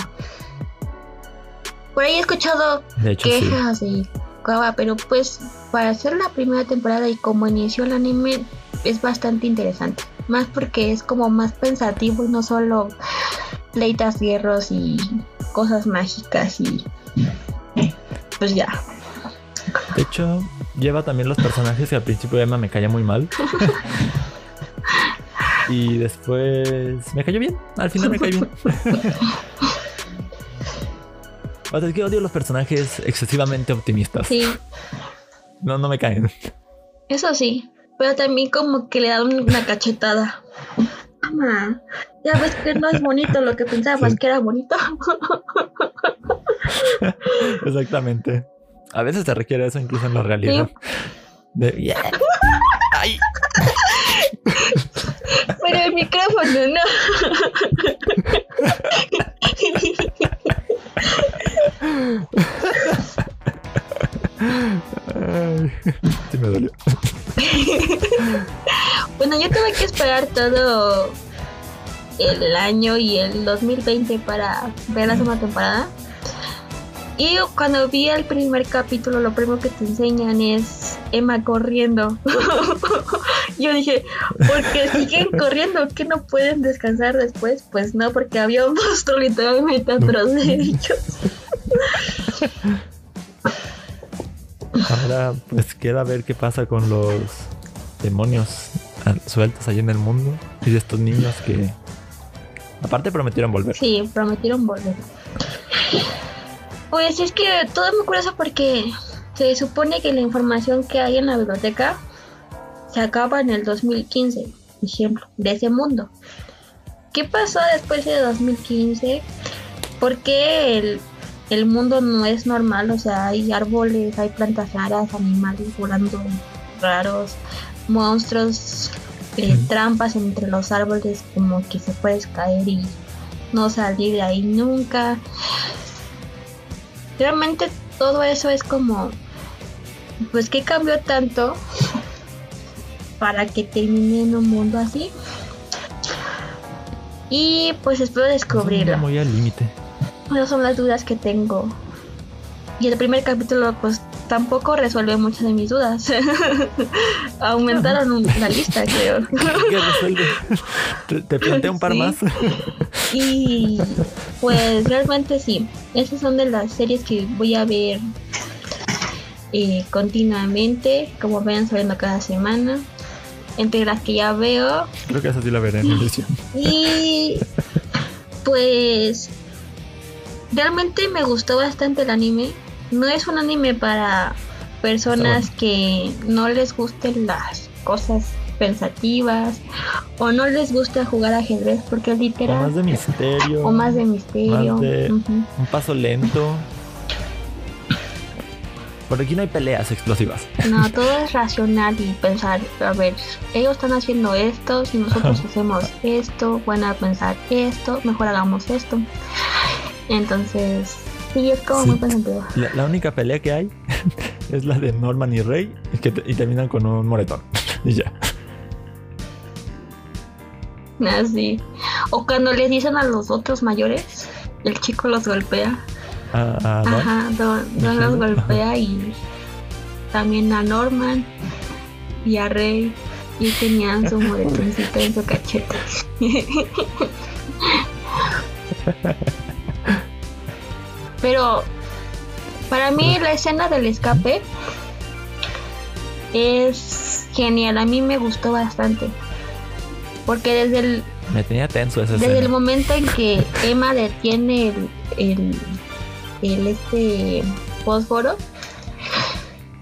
Por ahí he escuchado hecho, sí. quejas y pero pues para hacer la primera temporada y como inició el anime es bastante interesante. Más porque es como más pensativo y no solo pleitas, hierros y cosas mágicas y pues ya. De hecho, lleva también los personajes que al principio Emma me caía muy mal. y después me cayó bien. Al final me cae bien. O sea, es que odio los personajes excesivamente optimistas. Sí, No, no me caen. eso sí. Pero también como que le da una cachetada. Toma, ya ves que no es bonito lo que pensabas Sí. que era bonito. Exactamente. A veces se requiere eso incluso en la realidad. De, yeah. Ay, Pero no, no. Ay, sí me dolió. bueno, yo tuve que esperar todo el año y el 2020 para ver la segunda temporada. Y cuando vi el primer capítulo, lo primero que te enseñan es Emma corriendo. Yo dije, ¿por qué siguen corriendo? ¿Que no pueden descansar después? Pues no, porque había un monstruo literalmente atrás de ellos. Ahora, pues queda ver qué pasa con los demonios sueltos ahí en el mundo y de estos niños que, aparte, prometieron volver. Sí, prometieron volver. Pues es que todo es muy curioso porque se supone que la información que hay en la biblioteca se acaba en el 2015, ejemplo, de ese mundo. ¿Qué pasó después de 2015? ¿Por qué el, mundo no es normal? O sea, hay árboles, hay plantas raras, animales volando raros, monstruos, eh, trampas entre los árboles como que se puedes caer y no salir de ahí nunca realmente todo eso es como, pues que cambió tanto para que termine en un mundo así. Y pues espero descubrirlo. Muy al límite. Esas son las dudas que tengo. Y el primer capítulo pues tampoco resuelve muchas de mis dudas. Aumentaron la lista, creo. ¿Qué resuelve? Te, planteé un par más. y pues realmente sí. Esas son de las series que voy a ver eh, continuamente, como vayan saliendo cada semana. Entre las que ya veo. Creo que esa sí la veré en edición. Y pues realmente me gustó bastante el anime no es un anime para personas que no les gusten las cosas pensativas o no les gusta jugar ajedrez porque es literal o más de misterio. o más de misterio. Un paso lento. Por aquí no hay peleas explosivas. No todo es racional y pensar a ver ellos están haciendo esto si nosotros hacemos esto van a pensar esto mejor hagamos esto. Entonces Sí, es como muy La, única pelea que hay es la de Norman y Rey y, que y terminan con un moretón. y ya. Así. Ah, o cuando les dicen a los otros mayores, el chico los golpea. Ah, ah, Ajá, Don, los golpea y también a Norman y a Rey y tenían su moretoncito en su cachete. Pero para mí la escena del escape es genial. A mí me gustó bastante. Porque desde el... Me tenía tenso esa Desde el momento en que Emma detiene el, el, este fósforo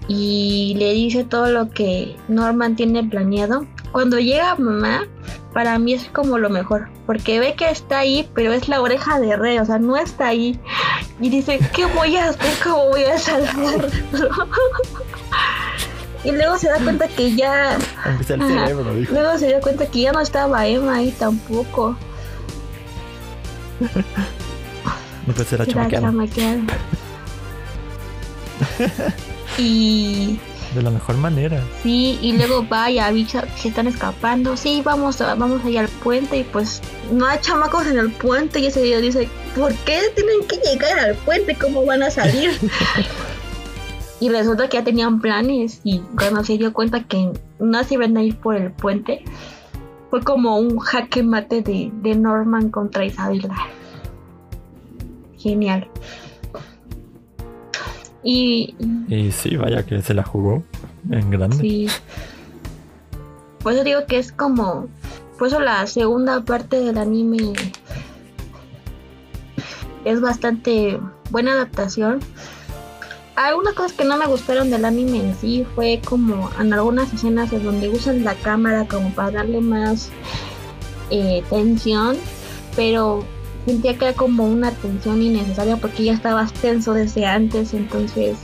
y le dice todo lo que Norman tiene planeado. Cuando llega mamá, para mí es como lo mejor, porque ve que está ahí, pero es la oreja de rey, o sea, no está ahí. Y dice, ¿qué voy a hacer? ¿Cómo voy a salvarlo? y luego se da cuenta que ya... Luego se da cuenta que ya no estaba Emma ahí tampoco. No puede ser a y de la mejor manera. Sí, y luego vaya, avisa se están escapando. Sí, vamos, vamos allá al puente y pues no hay chamacos en el puente y ese día dice, ¿por qué tienen que llegar al puente? ¿Cómo van a salir? y resulta que ya tenían planes y cuando se dio cuenta que no se iban a ir por el puente, fue como un jaque mate de, de Norman contra Isabela. Genial. Y, y sí, vaya que se la jugó en grande. Sí. Por eso digo que es como. Por eso la segunda parte del anime es bastante buena adaptación. Algunas cosas que no me gustaron del anime en sí fue como en algunas escenas en donde usan la cámara como para darle más eh, tensión, pero sentía que era como una tensión innecesaria porque ya estabas tenso desde antes, entonces...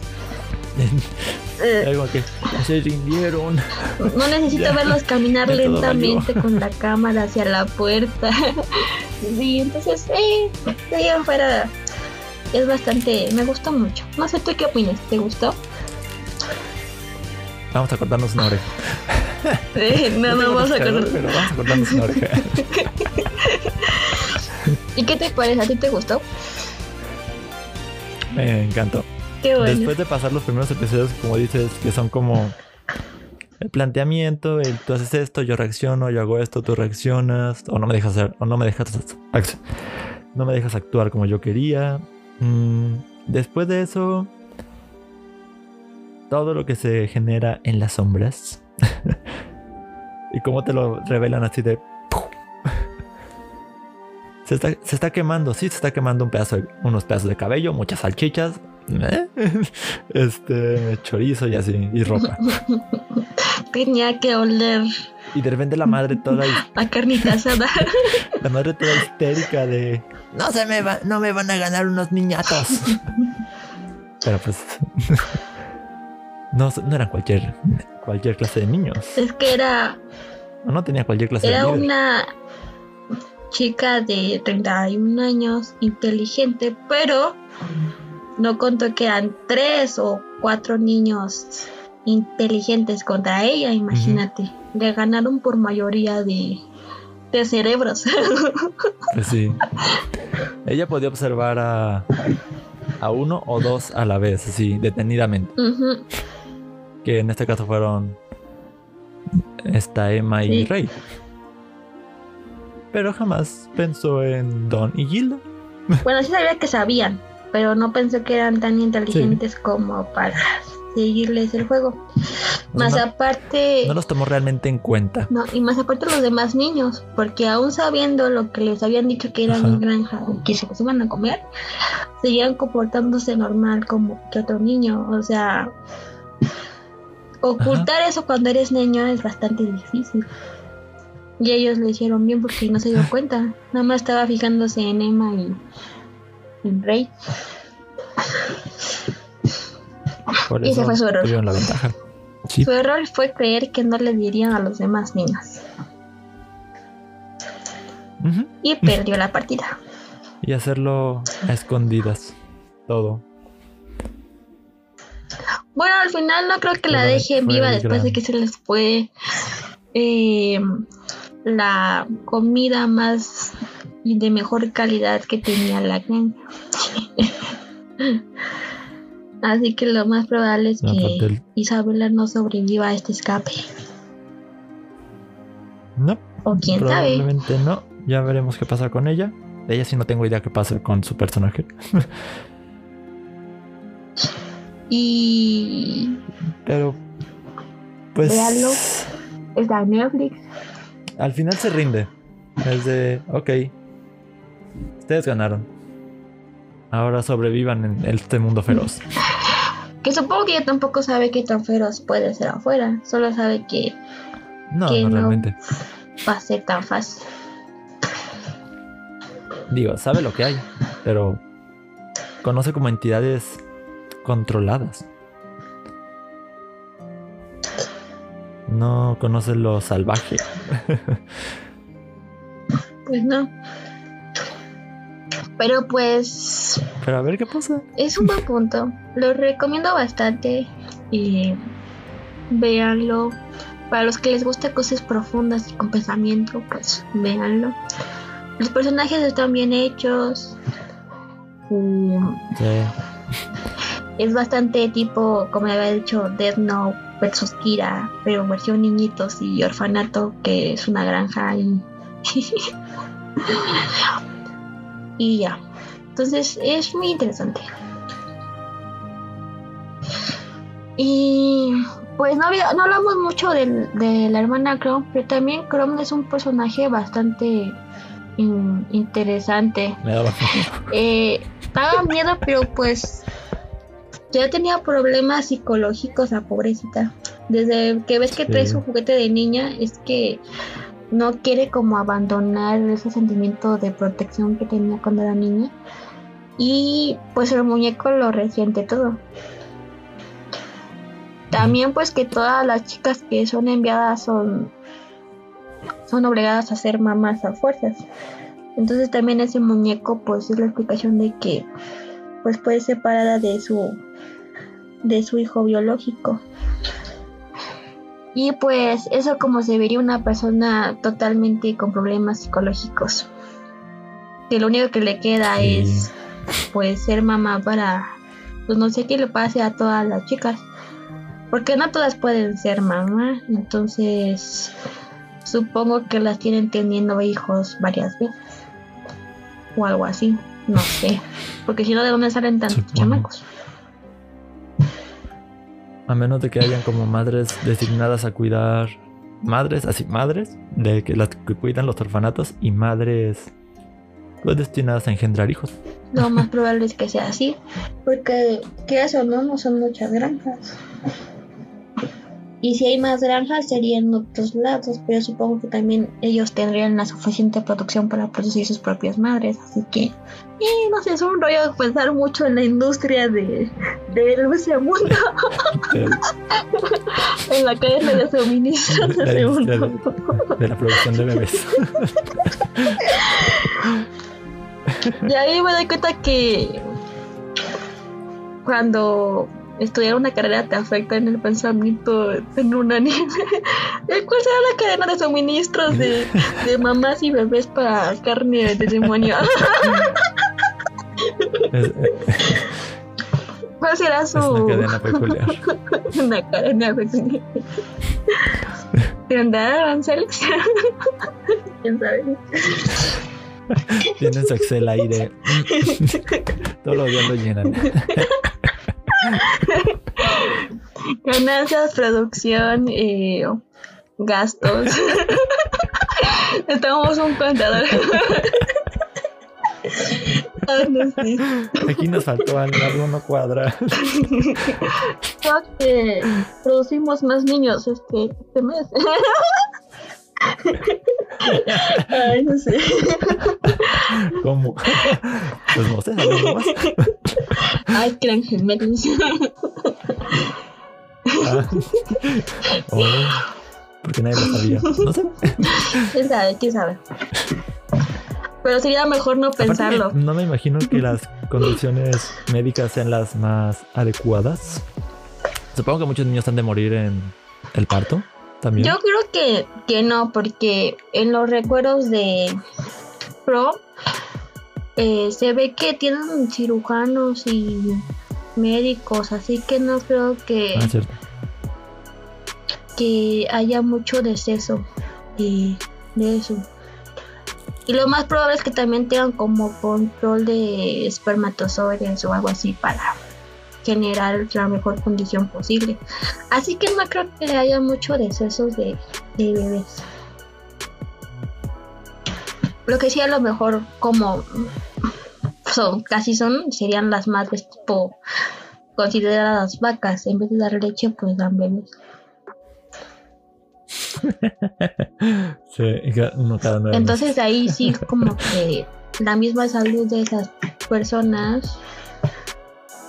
Algo que se rindieron. no necesito Ya. verlos caminar lentamente con la cámara hacia la puerta. sí, entonces, eh, de ahí en fuera es bastante. Me gustó mucho. No sé, ¿tú qué opinas? ¿Te gustó? Vamos a cortarnos una oreja. Eh, no, no, vamos a pescador, cortar. Pero vamos a cortarnos una oreja. ¿Y qué te parece? ¿A ti te gustó? Me encantó. Qué bueno. Después de pasar los primeros episodios, como dices, que son como el planteamiento, el tú haces esto, yo reacciono, yo hago esto, tú reaccionas, o no me dejas hacer, o no me dejas no me dejas actuar como yo quería. Mm, después de eso, todo lo que se genera en las sombras y cómo te lo revelan así de se está, se está quemando, sí, se está quemando un pedazo de- unos pedazos de cabello, muchas salchichas, ¿eh? este chorizo y así, y ropa. Tenía que oler Y de repente la madre toda, his- a carnita asada. la madre toda histérica de no se me va, no me van a ganar unos niñatos. Pero pues no, no eran cualquier cualquier clase de niños. es que era, O no tenía cualquier clase era de líder. una chica de 31 años, inteligente, pero no contó que eran tres o cuatro niños inteligentes contra ella, imagínate. Le ganaron por mayoría de, de cerebros. Pues sí. Ella podía observar a, a uno o dos a la vez, así, detenidamente. Que en este caso fueron esta Emma y. Rey. Pero jamás pensó en Don y Gilda. Bueno, sí sabía que sabían, pero no pensé que eran tan inteligentes como para seguirles el juego. O Más no, aparte, no los tomó realmente en cuenta. no, y más aparte los demás niños, porque aún sabiendo lo que les habían dicho que era Ajá. mi granja y que se los iban a comer, seguían comportándose normal como que otro niño. O sea, ocultar eso cuando eres niño es bastante difícil. Y ellos lo hicieron bien porque no se dio cuenta. Nada más estaba fijándose en Emma y en Rey. Por Y ese fue su error. tuvieron la ventaja. Sí. Su error fue creer que no le dirían a los demás niños. Y perdió la partida. Y hacerlo a escondidas. Todo. Bueno, al final no creo que la dejen fue viva después de que se les fue eh, la comida más y de mejor calidad que tenía la granja. Así que lo más probable es que Isabela no sobreviva a este escape. No, O quién sabe. probablemente no. Ya veremos qué pasa con ella. De ella sí no tengo idea qué pasa con su personaje. Y Pero. Pues. Véanlo. está en Netflix. Al final se rinde. Es de. Ok. Ustedes ganaron. Ahora sobrevivan en este mundo feroz. Que supongo que ella tampoco sabe qué tan feroz puede ser afuera. Solo sabe que No, Que no, no. realmente. va a ser tan fácil. Digo, sabe lo que hay. Pero. Conoce como entidades controladas. No conoce lo salvaje. Pues no. Pero pues Pero a ver qué pasa. es un buen punto. Lo recomiendo bastante. Y véanlo. Para los que les gusta cosas profundas y con pensamiento, pues véanlo. Los personajes están bien hechos. Y Sí. es bastante tipo, como había dicho, Death Note versus Kira, pero versión niñitos y orfanato, que es una granja y. y ya. Entonces es muy interesante. Y pues no, había- no hablamos mucho del- de la hermana Chrome, pero también Chrome es un personaje bastante in- interesante. Me daba. Eh, daba miedo, pero pues ya tenía problemas psicológicos la pobrecita. Desde que ves que trae su juguete de niña, es que no quiere como abandonar ese sentimiento de protección que tenía cuando era niña. Y pues el muñeco lo resiente todo. también pues que todas las chicas que son enviadas son son obligadas a ser mamás a fuerzas. Entonces también ese muñeco pues es la explicación de que pues puede ser separada de su de su hijo biológico. Y pues eso como se vería una persona totalmente con problemas psicológicos. Que lo único que le queda es pues ser mamá para pues no sé qué le pase a todas las chicas. Porque no todas pueden ser mamá, entonces supongo que las tienen teniendo hijos varias veces. O algo así, no sé. Porque si no, ¿de dónde salen tantos chamacos? A menos de que hayan como madres designadas a cuidar madres, así, madres, de que las que cuidan los orfanatos y madres pues destinadas a engendrar hijos. Lo más probable es que sea así, porque ¿qué o no, no son muchas granjas. Y si hay más granjas sería en otros lados, pero supongo que también ellos tendrían la suficiente producción para producir sus propias madres, así que y no sé, es un rollo pensar mucho en la industria de del mundo. en la cadena de suministro de, de, de la producción de bebés. y ahí me doy cuenta que cuando estudiar una carrera te afecta en el pensamiento en un anime. ¿Cuál será la cadena de suministros de, de mamás y bebés para carne de demonio? ¿Cuál será su. una cadena peculiar. una cadena peculiar. ¿Tendrá aranceles? ¿Quién sabe? Tienen su Excel de. Todos los días lo llenan. Ganancias, producción, eh, gastos. Estamos un contador. Aquí nos faltó algo no cuadra. que producimos más niños este, este mes. Ay, no sé. ¿Cómo? Pues no sé, más. Ay, eran gemelos. Ah. Oh, porque nadie lo sabía. No sé. ¿Quién sabe? ¿Quién sabe? Pero sería mejor no pensarlo. no me imagino que las condiciones médicas sean las más adecuadas. Supongo que muchos niños han de morir en el parto. También. Yo creo que, que no, porque en los recuerdos de Pro eh, se ve que tienen cirujanos y médicos, así que no creo que, Ah, que haya mucho deceso y de eso. Y lo más probable es que también tengan como control de espermatozoides o algo así para generar la mejor condición posible. Así que no creo que haya mucho decesos de, de bebés. Lo que sí a lo mejor como son, casi son, serían las madres tipo consideradas vacas. En vez de dar leche, pues dan bebés. Sí, uno cada nueve Entonces ahí sí como que la misma salud de esas personas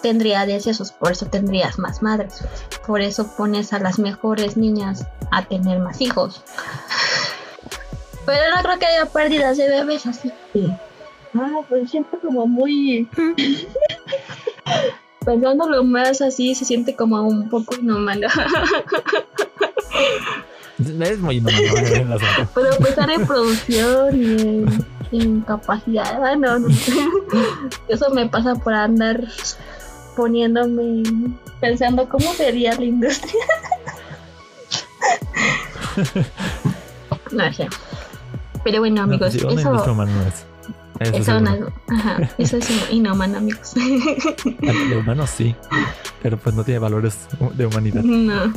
tendría decesos, por eso tendrías más madres. Por eso pones a las mejores niñas a tener más hijos. Pero no creo que haya pérdidas de bebés, así que... Ah, pues siento como muy... Pensándolo más así, se siente como un poco inhumano. Es muy zona. Pero pensar en producción y en, en capacidad, ah, no, no. Eso me pasa por andar poniéndome, pensando cómo sería la industria. no sé. Pero bueno, No, amigos, industria eso, no es. Eso, eso, no- ajá, eso es inhumano, amigos. De humano sí, pero pues no tiene valores de humanidad. no.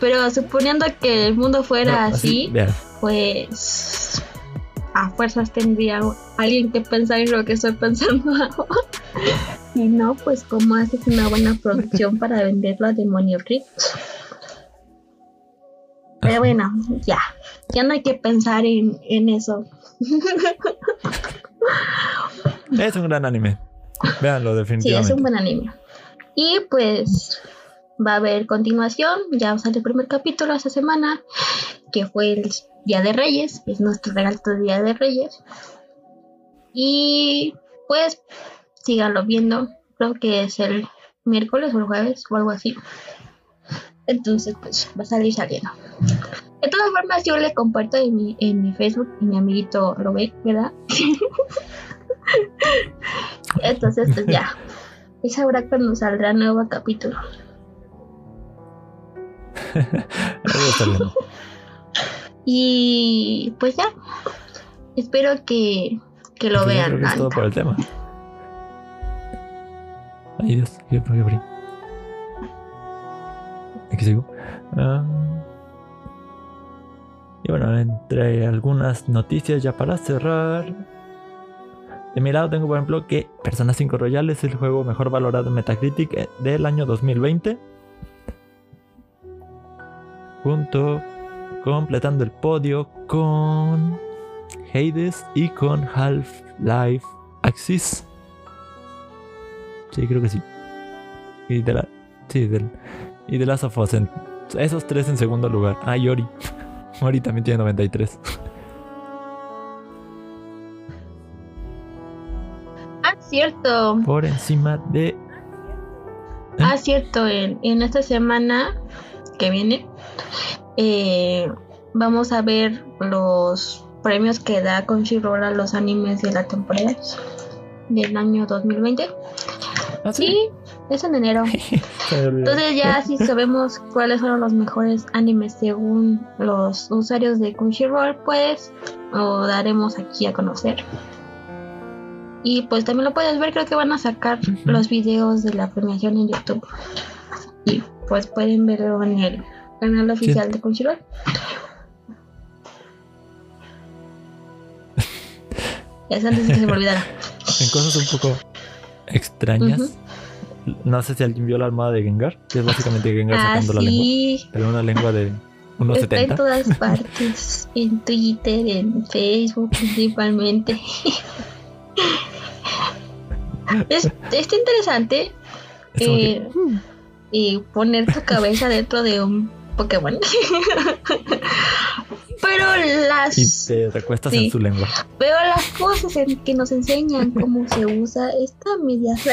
Pero suponiendo que el mundo fuera No, así, pues a fuerzas tendría alguien que pensar en lo que estoy pensando ahora. Y no, pues cómo haces una buena producción para venderlo a demonios ricos. Pero bueno, ya, ya no hay que pensar en, en eso. Es un gran anime. Véanlo Sí, definitivamente. es un buen anime. Y pues va a haber continuación. Ya sale el primer capítulo esta semana, que fue el Día de Reyes, es nuestro regalo de Día de Reyes. Y pues síganlo viendo, creo que es el miércoles o el jueves o algo así. Entonces, pues va a salir saliendo. De todas formas, yo le comparto en mi, en mi Facebook y mi amiguito lo ve, ¿verdad? Entonces, pues ya. Es ahora cuando saldrá nuevo capítulo. y pues ya. Espero que, que lo vean. es todo por el tema. Ay Dios, qué, qué, Aquí sigo. y bueno, entre algunas noticias ya para cerrar. De mi lado tengo por ejemplo que Persona 5 Royal es el juego mejor valorado en Metacritic eh, del año 2020. Junto completando el podio con Hades y con Half-Life Axis. Sí, creo que sí. Y de la. Sí, del. Y de Last of Us. esos tres en segundo lugar. Ah, Yori. Ori también tiene 93. Ah, cierto. Por encima de. ¿eh? Ah, cierto. En, en esta semana que viene. Eh, vamos a ver los premios que da Crunchyroll a los animes de la temporada del año 2020. ¿Ah, sí? es en enero. Entonces ya si sabemos cuáles fueron los mejores animes según los usuarios de Crunchyroll, pues lo daremos aquí a conocer. Y pues también lo puedes ver, creo que van a sacar los videos de la premiación en YouTube. Y pues pueden verlo en el canal oficial de Crunchyroll. Es antes de que se me olvidara. En cosas un poco extrañas. No sé si alguien vio la armada de Gengar, que es básicamente Gengar ah, sacando la lengua. Pero una lengua de unos Está en todas partes. en Twitter, en Facebook principalmente. es, está interesante eh, y poner tu cabeza dentro de un Pokémon. Pero las. Y te recuestas en su lengua. Pero las cosas en que nos enseñan cómo se usa esta media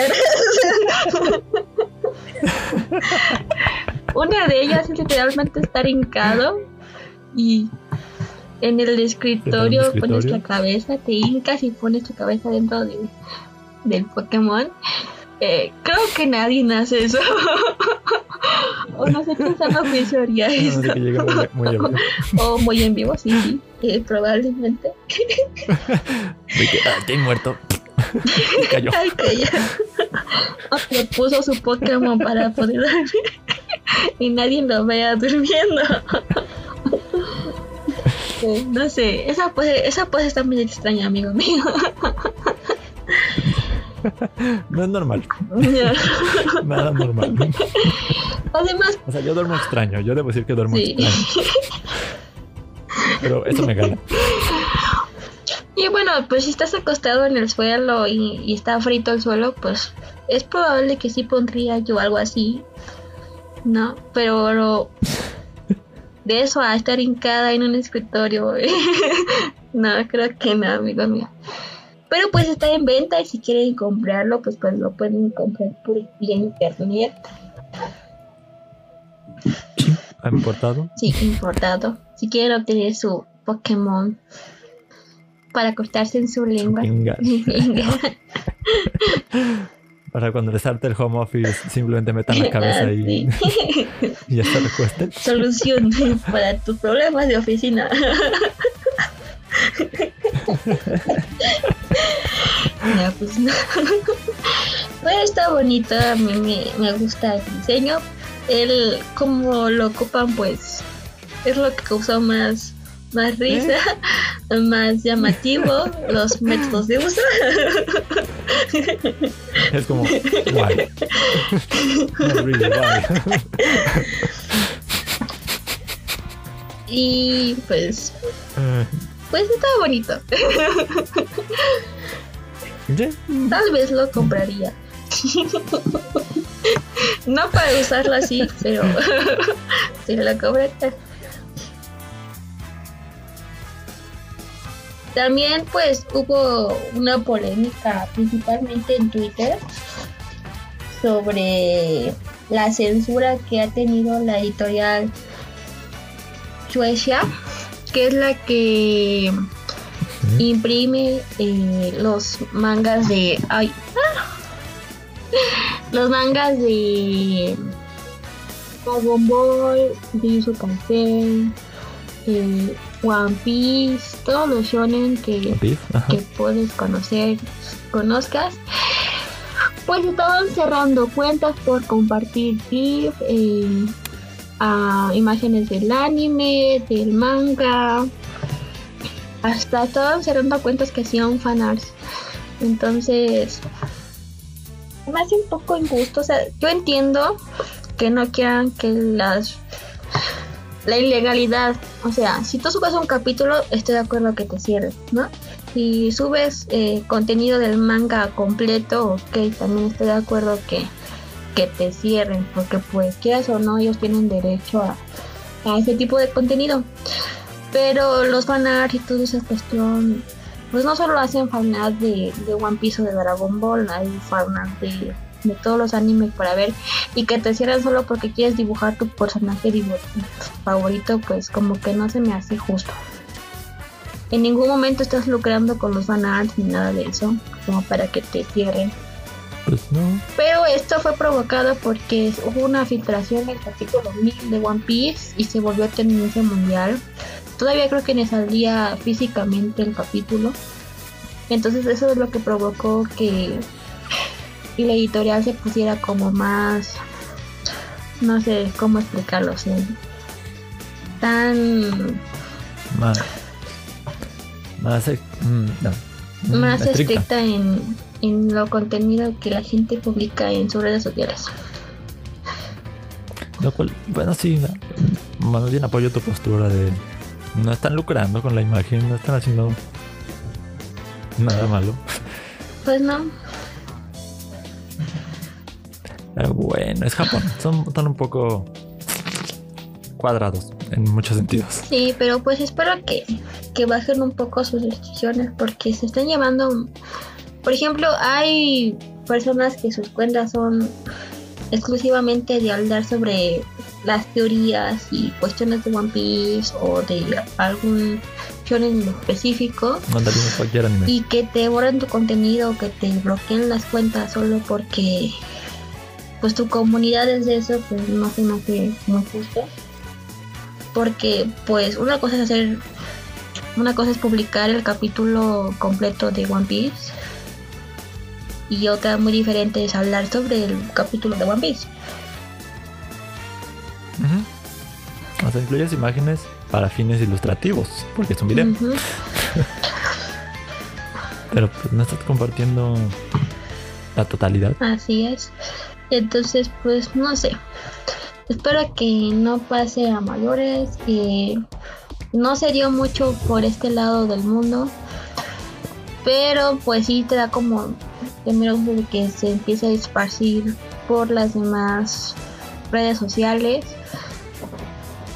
Una de ellas es literalmente estar hincado y en el escritorio, pones la cabeza, te hincas y pones tu cabeza dentro de, del Pokémon. Eh, creo que nadie nace eso. o no sé qué sano juicio haría eso. muy, muy o muy en vivo, sí, sí. Eh, probablemente. De que, ah, muerto. cayó. Ay, Le puso su Pokémon para poder dormir. y nadie lo vea durmiendo. No sé, esa puede esa pose está muy extraña, amigo mío. no es normal. Nada normal. Además. O sea, yo duermo extraño. Yo debo decir que duermo extraño. Pero eso me gana. Y bueno, pues si estás acostado en el suelo y, está frito el suelo, pues es probable que sí pondría yo algo así. ¿No? Pero de eso a estar hincada en un escritorio, no, creo que no, amigo mío. Pero pues está en venta y si quieren comprarlo, pues pues lo pueden comprar por internet. ¿Ha importado? Sí, importado. Si quieren obtener su Pokémon para acostarse en su lengua. para cuando les salte el home office, simplemente metan la cabeza y, y ya se recuesten. Solución para tus problemas de oficina. Ya, pues, está bonito, a mí me, me gusta el diseño. El como lo ocupan, pues es lo que causó más, más risa, más llamativo, los métodos de uso. Es como, guay. y pues eh. Pues está bonito. Tal vez lo compraría. no para usarlo así, pero si lo correcta. También pues hubo una polémica principalmente en Twitter sobre la censura que ha tenido la editorial Suecia, que es la que imprime eh, los mangas de... Ay, los mangas de Dragon Ball, Jujutsu eh, One Piece, todos los shonen que, que puedes conocer, conozcas, pues estaban cerrando cuentas por compartir GIF, eh, imágenes del anime, del manga, hasta estaban cerrando cuentas que hacían fanarts. Entonces, me hace un poco injusto. O sea, yo entiendo que no quieran que las la ilegalidad. O sea, si tú subes un capítulo, estoy de acuerdo que te cierres, ¿no? Si subes eh, contenido del manga completo, ok, también estoy de acuerdo que, que te cierren, porque pues quieras o no, ellos tienen derecho a, a ese tipo de contenido. Pero los fanarts y toda esa cuestión, pues no solo hacen fanart de, de One Piece o de Dragon Ball, hay fanart de de todos los animes para ver y que te cierran solo porque quieres dibujar tu personaje favorito, pues como que no se me hace justo. En ningún momento estás lucrando con los fanarts ni nada de eso, como para que te cierren. Pues no. Pero esto fue provocado porque hubo una filtración en el capítulo 1000 de One Piece y se volvió tendencia mundial. Todavía creo que ni salía físicamente el capítulo. Entonces eso es lo que provocó que y la editorial se pusiera como más no sé cómo explicarlo tan más más mm, mm, más estricta, en, en lo contenido que la gente publica en sus redes sociales lo cual bueno sí más bien apoyo tu postura de no están lucrando con la imagen no están haciendo nada malo pues no pero bueno, es Japón. Son, un poco cuadrados en muchos sentidos. Sí, pero pues espero que, que bajen un poco sus restricciones porque se están llevando... Por ejemplo, hay personas que sus cuentas son exclusivamente de hablar sobre las teorías y cuestiones de One Piece o de algún shonen específico y que te borran tu contenido que te bloqueen las cuentas solo porque pues tu comunidad es de eso, pues no se me hace muy justo. Porque pues una cosa es hacer, una cosa es publicar el capítulo completo de One Piece y otra muy diferente es hablar sobre el capítulo de One Piece. O sea, incluyes imágenes para fines ilustrativos, porque es un video. Pero pues no estás compartiendo la totalidad. Así es. Entonces, pues no sé. Espero que no pase a mayores, que no se dio mucho por este lado del mundo. Pero pues sí te da como temor de que se empiece a esparcir por las demás redes sociales.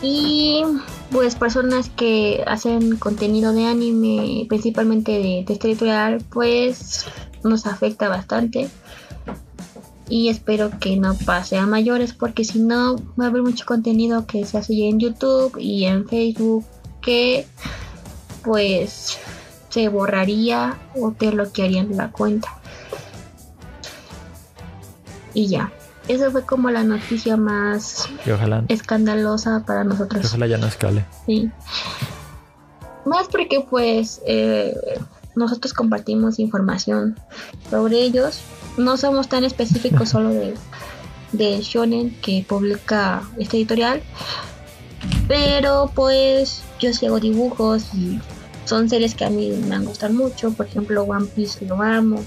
Y pues personas que hacen contenido de anime, principalmente de, editorial, pues nos afecta bastante y espero que no pase a mayores porque si no va a haber mucho contenido que se hace ya en YouTube y en Facebook que pues se borraría o te bloquearían la cuenta. Y ya. Esa fue como la noticia más escandalosa para nosotros. ojalá ya no escale. Sí. Más porque pues eh, nosotros compartimos información sobre ellos no somos tan específicos solo de, de shonen que publica este editorial pero pues yo sí hago dibujos y son series que a mí me gustan mucho por ejemplo One Piece lo amo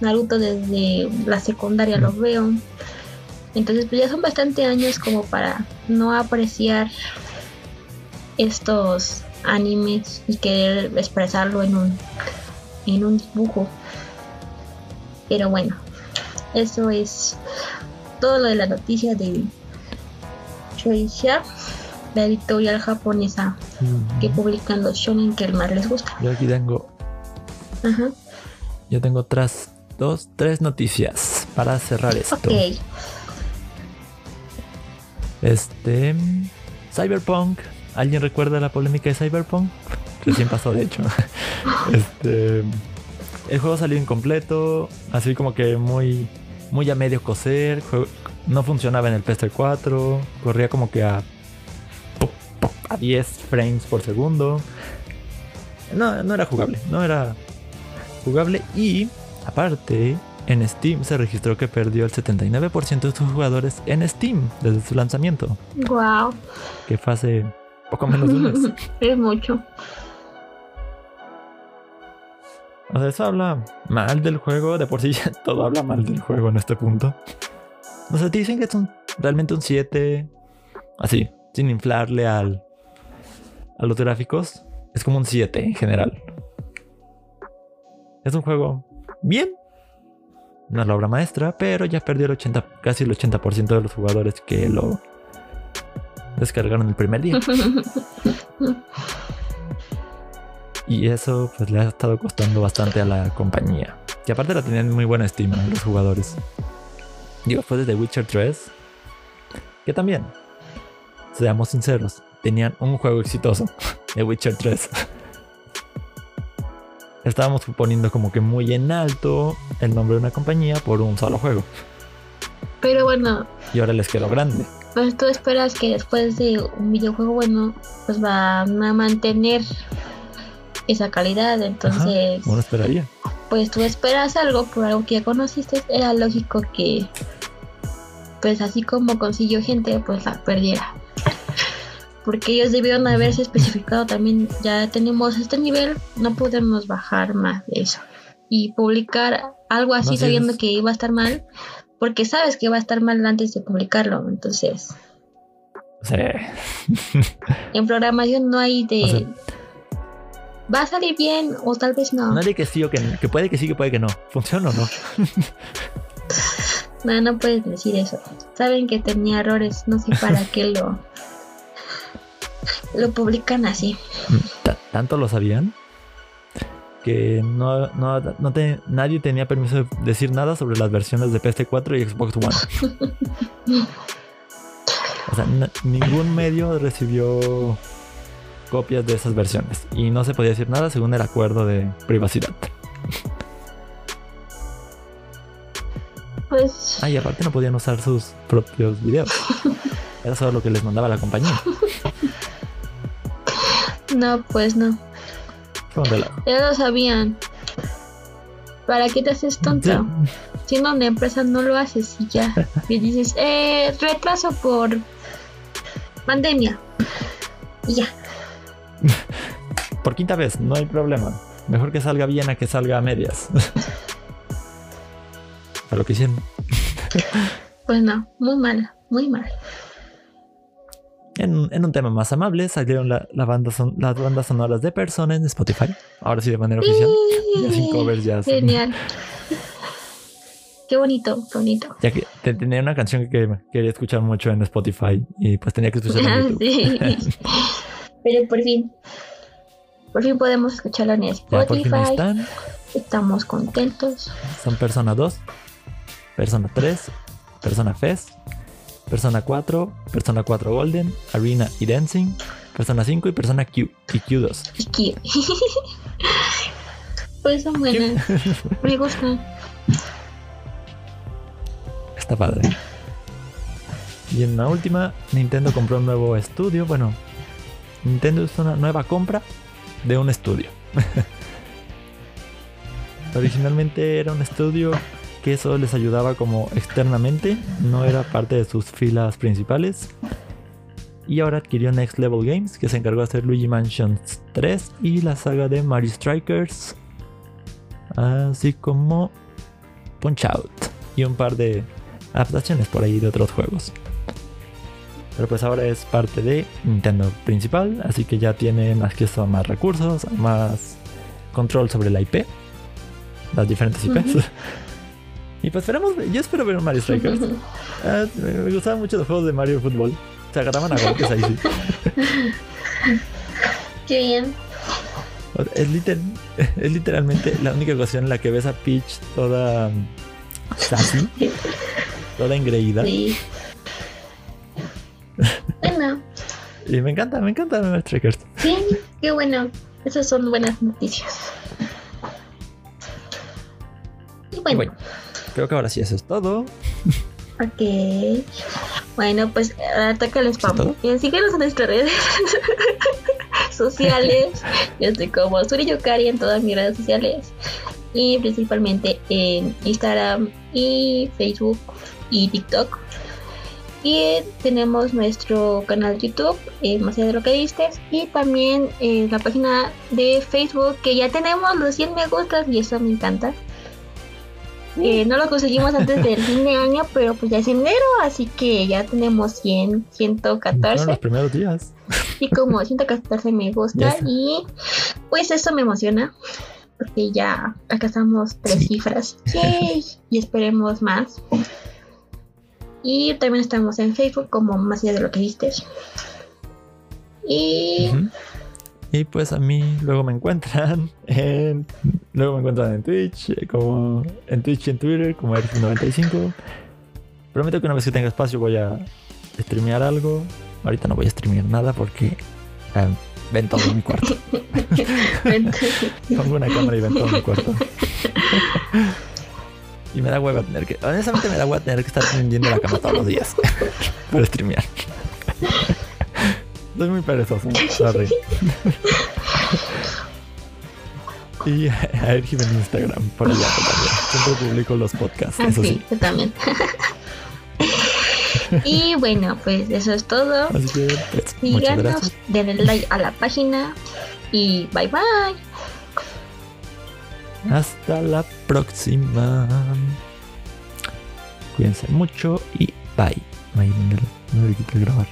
Naruto desde la secundaria lo veo. Entonces pues ya son bastante años como para no apreciar estos animes y querer expresarlo en un en un dibujo. Pero bueno eso es todo lo de la noticia de Shueisha, la editorial japonesa que publican los shonen que más les gusta. Yo aquí tengo, Ajá. Yo tengo otras dos, tres noticias para cerrar esto. Ok. Este. Cyberpunk. ¿Alguien recuerda la polémica de Cyberpunk? Recién pasó, de hecho. Este. El juego salió incompleto, así como que muy, muy a medio coser. No funcionaba en el PS4, corría como que a, a 10 frames por segundo. No, no era jugable, no era jugable. Y aparte, en Steam se registró que perdió el 79% de sus jugadores en Steam desde su lanzamiento, Wow. que fue hace poco menos de un mes. es mucho. O sea, eso habla mal del juego. De por sí ya todo habla mal del juego en este punto. O sea, te dicen que es un, realmente un 7. Así, sin inflarle al, a los gráficos. Es como un 7 en general. Es un juego bien. No es la obra maestra, pero ya perdió el 80, casi el 80% de los jugadores que lo descargaron el primer día. Y eso pues le ha estado costando bastante a la compañía. Que aparte la tenían muy buena estima los jugadores. Digo, después de The Witcher 3. Que también, seamos sinceros, tenían un juego exitoso. The Witcher 3. Estábamos poniendo como que muy en alto el nombre de una compañía por un solo juego. Pero bueno, Y ahora les quedó grande. pues tú esperas que después de un videojuego bueno, pues van a mantener esa calidad. Entonces, Uno esperaría. pues tú esperas algo por algo que ya conociste. Era lógico que, pues así como consiguió gente, pues la perdiera. Porque ellos debieron haberse especificado también, ya tenemos este nivel, no podemos bajar más de eso. Y publicar algo así No, sí, sabiendo que iba a estar mal, porque sabes que va a estar mal antes de publicarlo. Entonces, Sí. en programación no hay de... O sea- va a salir bien o tal vez no. Nadie que sí o que, que puede que sí, que puede que no. ¿Funciona o no? No, no puedes decir eso. Saben que tenía errores, no sé para qué lo lo publican así. Ta- tanto lo sabían que no, no, no te- nadie tenía permiso de decir nada sobre las versiones de PS4 y Xbox One. O sea, ningún medio recibió copias de esas versiones y no se podía decir nada según el acuerdo de privacidad. Pues Ah, y aparte no podían usar sus propios videos. Era solo lo que les mandaba la compañía. No, pues no. Relajo. Ya lo sabían. ¿Para qué te haces tonto? Sí. Si no, una empresa no lo haces y ya. Y dices, eh, retraso por pandemia. Y ya. Por quinta vez, no hay problema. Mejor que salga bien a que salga a medias. a lo que hicieron. Pues no, muy mal, muy mal. En, en un tema más amable, salieron la, la banda son- las bandas sonoras de Persona en Spotify. Ahora sí, de manera oficial. Ya sin covers, ya. sin- Genial. Qué bonito, qué bonito. Ya que te- tenía una canción que quería escuchar mucho en Spotify y pues tenía que escucharla en YouTube. Sí. Pero por fin, por fin podemos escucharlo en Spotify. están. Estamos contentos. Son Persona 2, Persona 3, Persona Fest, Persona 4, Persona 4 Golden, Arena y Dancing, Persona 5 y Persona Q y Q2. Y que- pues son buenas. Me gustan. Está padre. Y en la última, Nintendo compró un nuevo estudio. Bueno, Nintendo hizo una nueva compra de un estudio. Originalmente era un estudio que solo les ayudaba como externamente, no era parte de sus filas principales. Y ahora adquirió Next Level Games, que se encargó de hacer Luigi Mansion 3 y la saga de Mario Strikers, así como Punch Out y un par de adaptaciones por ahí de otros juegos. Pero pues ahora es parte de Nintendo principal, así que ya tiene más que eso, más recursos, más control sobre la IP, las diferentes IPs. Y pues esperamos, yo espero ver un Mario Strikers. Ah, me, gustaban mucho los juegos de Mario Fútbol. Se agarraban a golpes ahí sí. Qué bien. Es, liter- es literalmente la única ocasión en la que ves a Peach toda um, sassy, toda engreída. Sí. Bueno, Y me encanta, me encanta Mario Strikers. sí, qué bueno. Esas son buenas noticias. Y Y bueno, creo que ahora sí eso es todo. ok. Bueno, pues ataca el ¿Es spam. Eh, síguenos en nuestras redes sociales. Yo estoy como Suri Yukari en todas mis redes sociales. Y principalmente en Instagram y Facebook y TikTok. Y tenemos nuestro canal de YouTube, eh, más allá de lo que viste. Y también eh, la página de Facebook, que ya tenemos los 100 me gustas y eso me encanta. Eh, no lo conseguimos antes del fin de año, pero pues ya es enero, así que ya tenemos 100, Fueron 114 los primeros días. y como 114 me gusta y pues eso me emociona porque ya alcanzamos tres Sí. cifras. Yay, y esperemos más. Y también estamos en Facebook como más allá de lo que viste. Y. Y pues a mí luego me encuentran en. Luego me encuentran en Twitch, eh, como en Twitch y en Twitter, como Eric95. Prometo que una vez que tenga espacio voy a streamear algo. Ahorita no voy a streamear nada porque eh, ven todo en mi cuarto. Pongo una cámara y ven todo en mi cuarto. y me da hueva tener que. Honestamente me da hueva tener que estar tendiendo la cama todos los días para streamear. Soy muy perezoso. Sorry. y a Ergib en Instagram, por allá también. Siempre publico los podcasts, eso así sí. yo también y bueno pues eso es todo Así que, pues, síganos denle like a la página y bye bye Hasta la próxima. Cuídense mucho y bye. Ay, no, quité grabar.